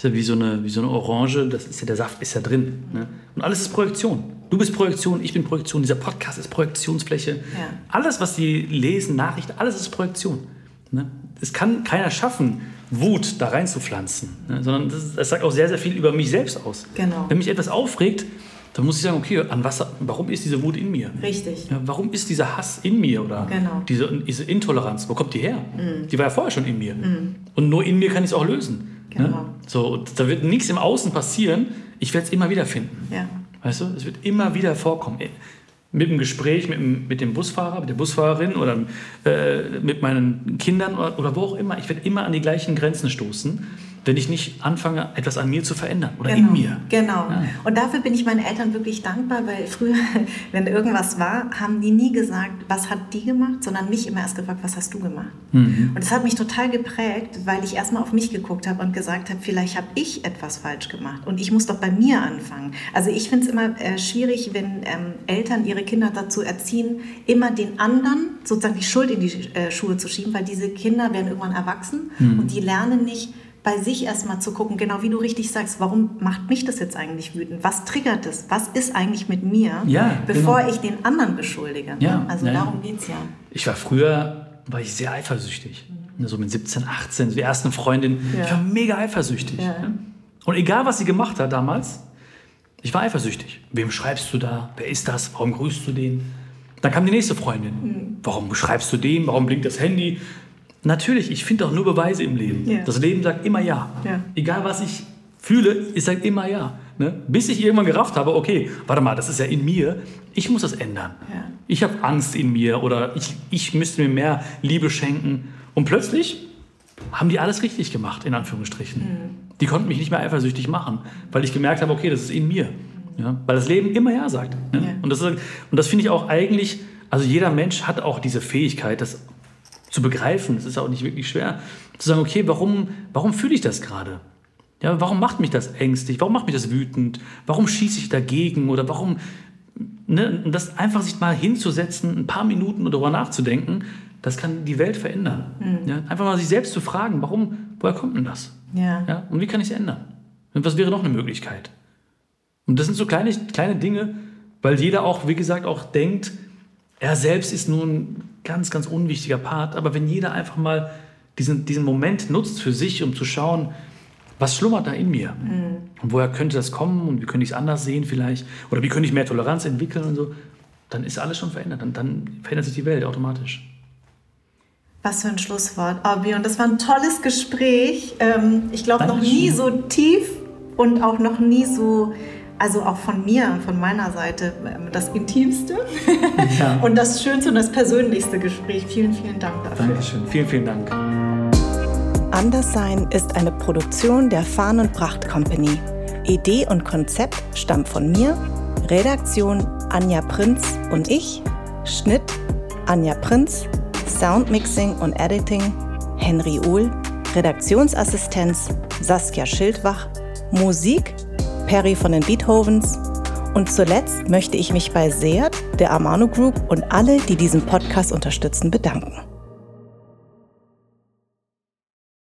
ist ja wie so, eine, wie so eine Orange, das ist ja, der Saft ist ja drin. Ne? Und alles ist Projektion. Du bist Projektion, ich bin Projektion, dieser Podcast ist Projektionsfläche. Ja. Alles, was sie lesen, Nachrichten, alles ist Projektion. Ne? Es kann keiner schaffen, Wut da reinzupflanzen, ne? sondern das, das, sagt auch sehr, sehr viel über mich selbst aus. Genau. Wenn mich etwas aufregt, dann muss ich sagen, okay, an was, warum ist diese Wut in mir? Richtig. Ja, warum ist dieser Hass in mir oder genau. diese, diese Intoleranz, wo kommt die her? Mhm. Die war ja vorher schon in mir. Mhm. Und nur in mir kann ich es auch lösen. Ne? Genau. Ne? So, da wird nichts im Außen passieren, ich werde es immer wieder finden. Ja. Weißt du, es wird immer wieder vorkommen. Mit dem Gespräch mit dem, mit dem Busfahrer, mit der Busfahrerin oder äh, mit meinen Kindern oder, oder wo auch immer. Ich werde immer an die gleichen Grenzen stoßen wenn ich nicht anfange, etwas an mir zu verändern oder genau, in mir. Genau. Ja. Und dafür bin ich meinen Eltern wirklich dankbar, weil früher, *laughs* wenn irgendwas war, haben die nie gesagt, was hat die gemacht, sondern mich immer erst gefragt, was hast du gemacht? Mhm. Und das hat mich total geprägt, weil ich erstmal auf mich geguckt habe und gesagt habe, vielleicht habe ich etwas falsch gemacht und ich muss doch bei mir anfangen. Also ich finde es immer äh, schwierig, wenn ähm, Eltern ihre Kinder dazu erziehen, immer den anderen sozusagen die Schuld in die äh, Schuhe zu schieben, weil diese Kinder werden irgendwann erwachsen mhm. und die lernen nicht, bei sich erstmal zu gucken, genau wie du richtig sagst, warum macht mich das jetzt eigentlich wütend? Was triggert es? Was ist eigentlich mit mir, ja, bevor genau. ich den anderen beschuldige? Ja, also ja, darum geht es ja. Ich war früher, war ich sehr eifersüchtig. Mhm. So mit 17, 18, die ersten Freundin. Ja. Ich war mega eifersüchtig. Ja. Und egal, was sie gemacht hat damals, Ich war eifersüchtig. Wem schreibst du da? Wer ist das? Warum grüßt du den? Dann kam die nächste Freundin. Mhm. Warum schreibst du dem? Warum blinkt das Handy? Natürlich, ich finde auch nur Beweise im Leben. Yeah. Das Leben sagt immer ja. ja. Egal was ich fühle, es sagt immer ja. Ne? Bis ich irgendwann gerafft habe, okay, warte mal, das ist ja in mir, ich muss das ändern. Ja. Ich habe Angst in mir oder ich, ich müsste mir mehr Liebe schenken. Und plötzlich haben die alles richtig gemacht, in Anführungsstrichen. Mhm. Die konnten mich nicht mehr eifersüchtig machen, weil ich gemerkt habe, okay, das ist in mir. Ja? Weil das Leben immer Ja sagt. Ne? Und das, das finde ich auch eigentlich, also jeder Mensch hat auch diese Fähigkeit, das zu begreifen. Es ist auch nicht wirklich schwer, zu sagen, okay, warum, warum fühle ich das gerade? Ja, warum macht mich das ängstlich? Warum macht mich das wütend? Warum schieße ich dagegen? Oder warum, ne, das einfach sich mal hinzusetzen, ein paar Minuten darüber nachzudenken, das kann die Welt verändern. Mhm. Ja, einfach mal sich selbst zu fragen, warum, woher kommt denn das? Ja. Ja, und wie kann ich es ändern? Und was wäre noch eine Möglichkeit? Und das sind so kleine, kleine Dinge, weil jeder auch, wie gesagt, auch denkt, er selbst ist nur ein ganz, ganz unwichtiger Part. Aber wenn jeder einfach mal diesen, diesen Moment nutzt für sich, um zu schauen, was schlummert da in mir? Mhm. Und woher könnte das kommen? Und wie könnte ich es anders sehen vielleicht? Oder wie könnte ich mehr Toleranz entwickeln und so? Dann ist alles schon verändert. Und dann verändert sich die Welt automatisch. Was für ein Schlusswort, Abi. Und das war ein tolles Gespräch. Ähm, ich glaube, noch nie so tief und auch noch nie so also auch von mir, von meiner Seite, ähm, das intimste ja. *laughs* und das schönste und das persönlichste Gespräch. Vielen, vielen Dank dafür. Dankeschön. Vielen, vielen Dank. Anderssein ist eine Produktion der Fahn und Pracht Company. Idee und Konzept stammt von mir, Redaktion Anja Prinz und ich, Schnitt Anja Prinz, Soundmixing und Editing Henry Uhl, Redaktionsassistenz Saskia Schildwach, Musik Perry von den Beethovens. Und zuletzt möchte ich mich bei Seat, der Amano Group und alle, die diesen Podcast unterstützen, bedanken.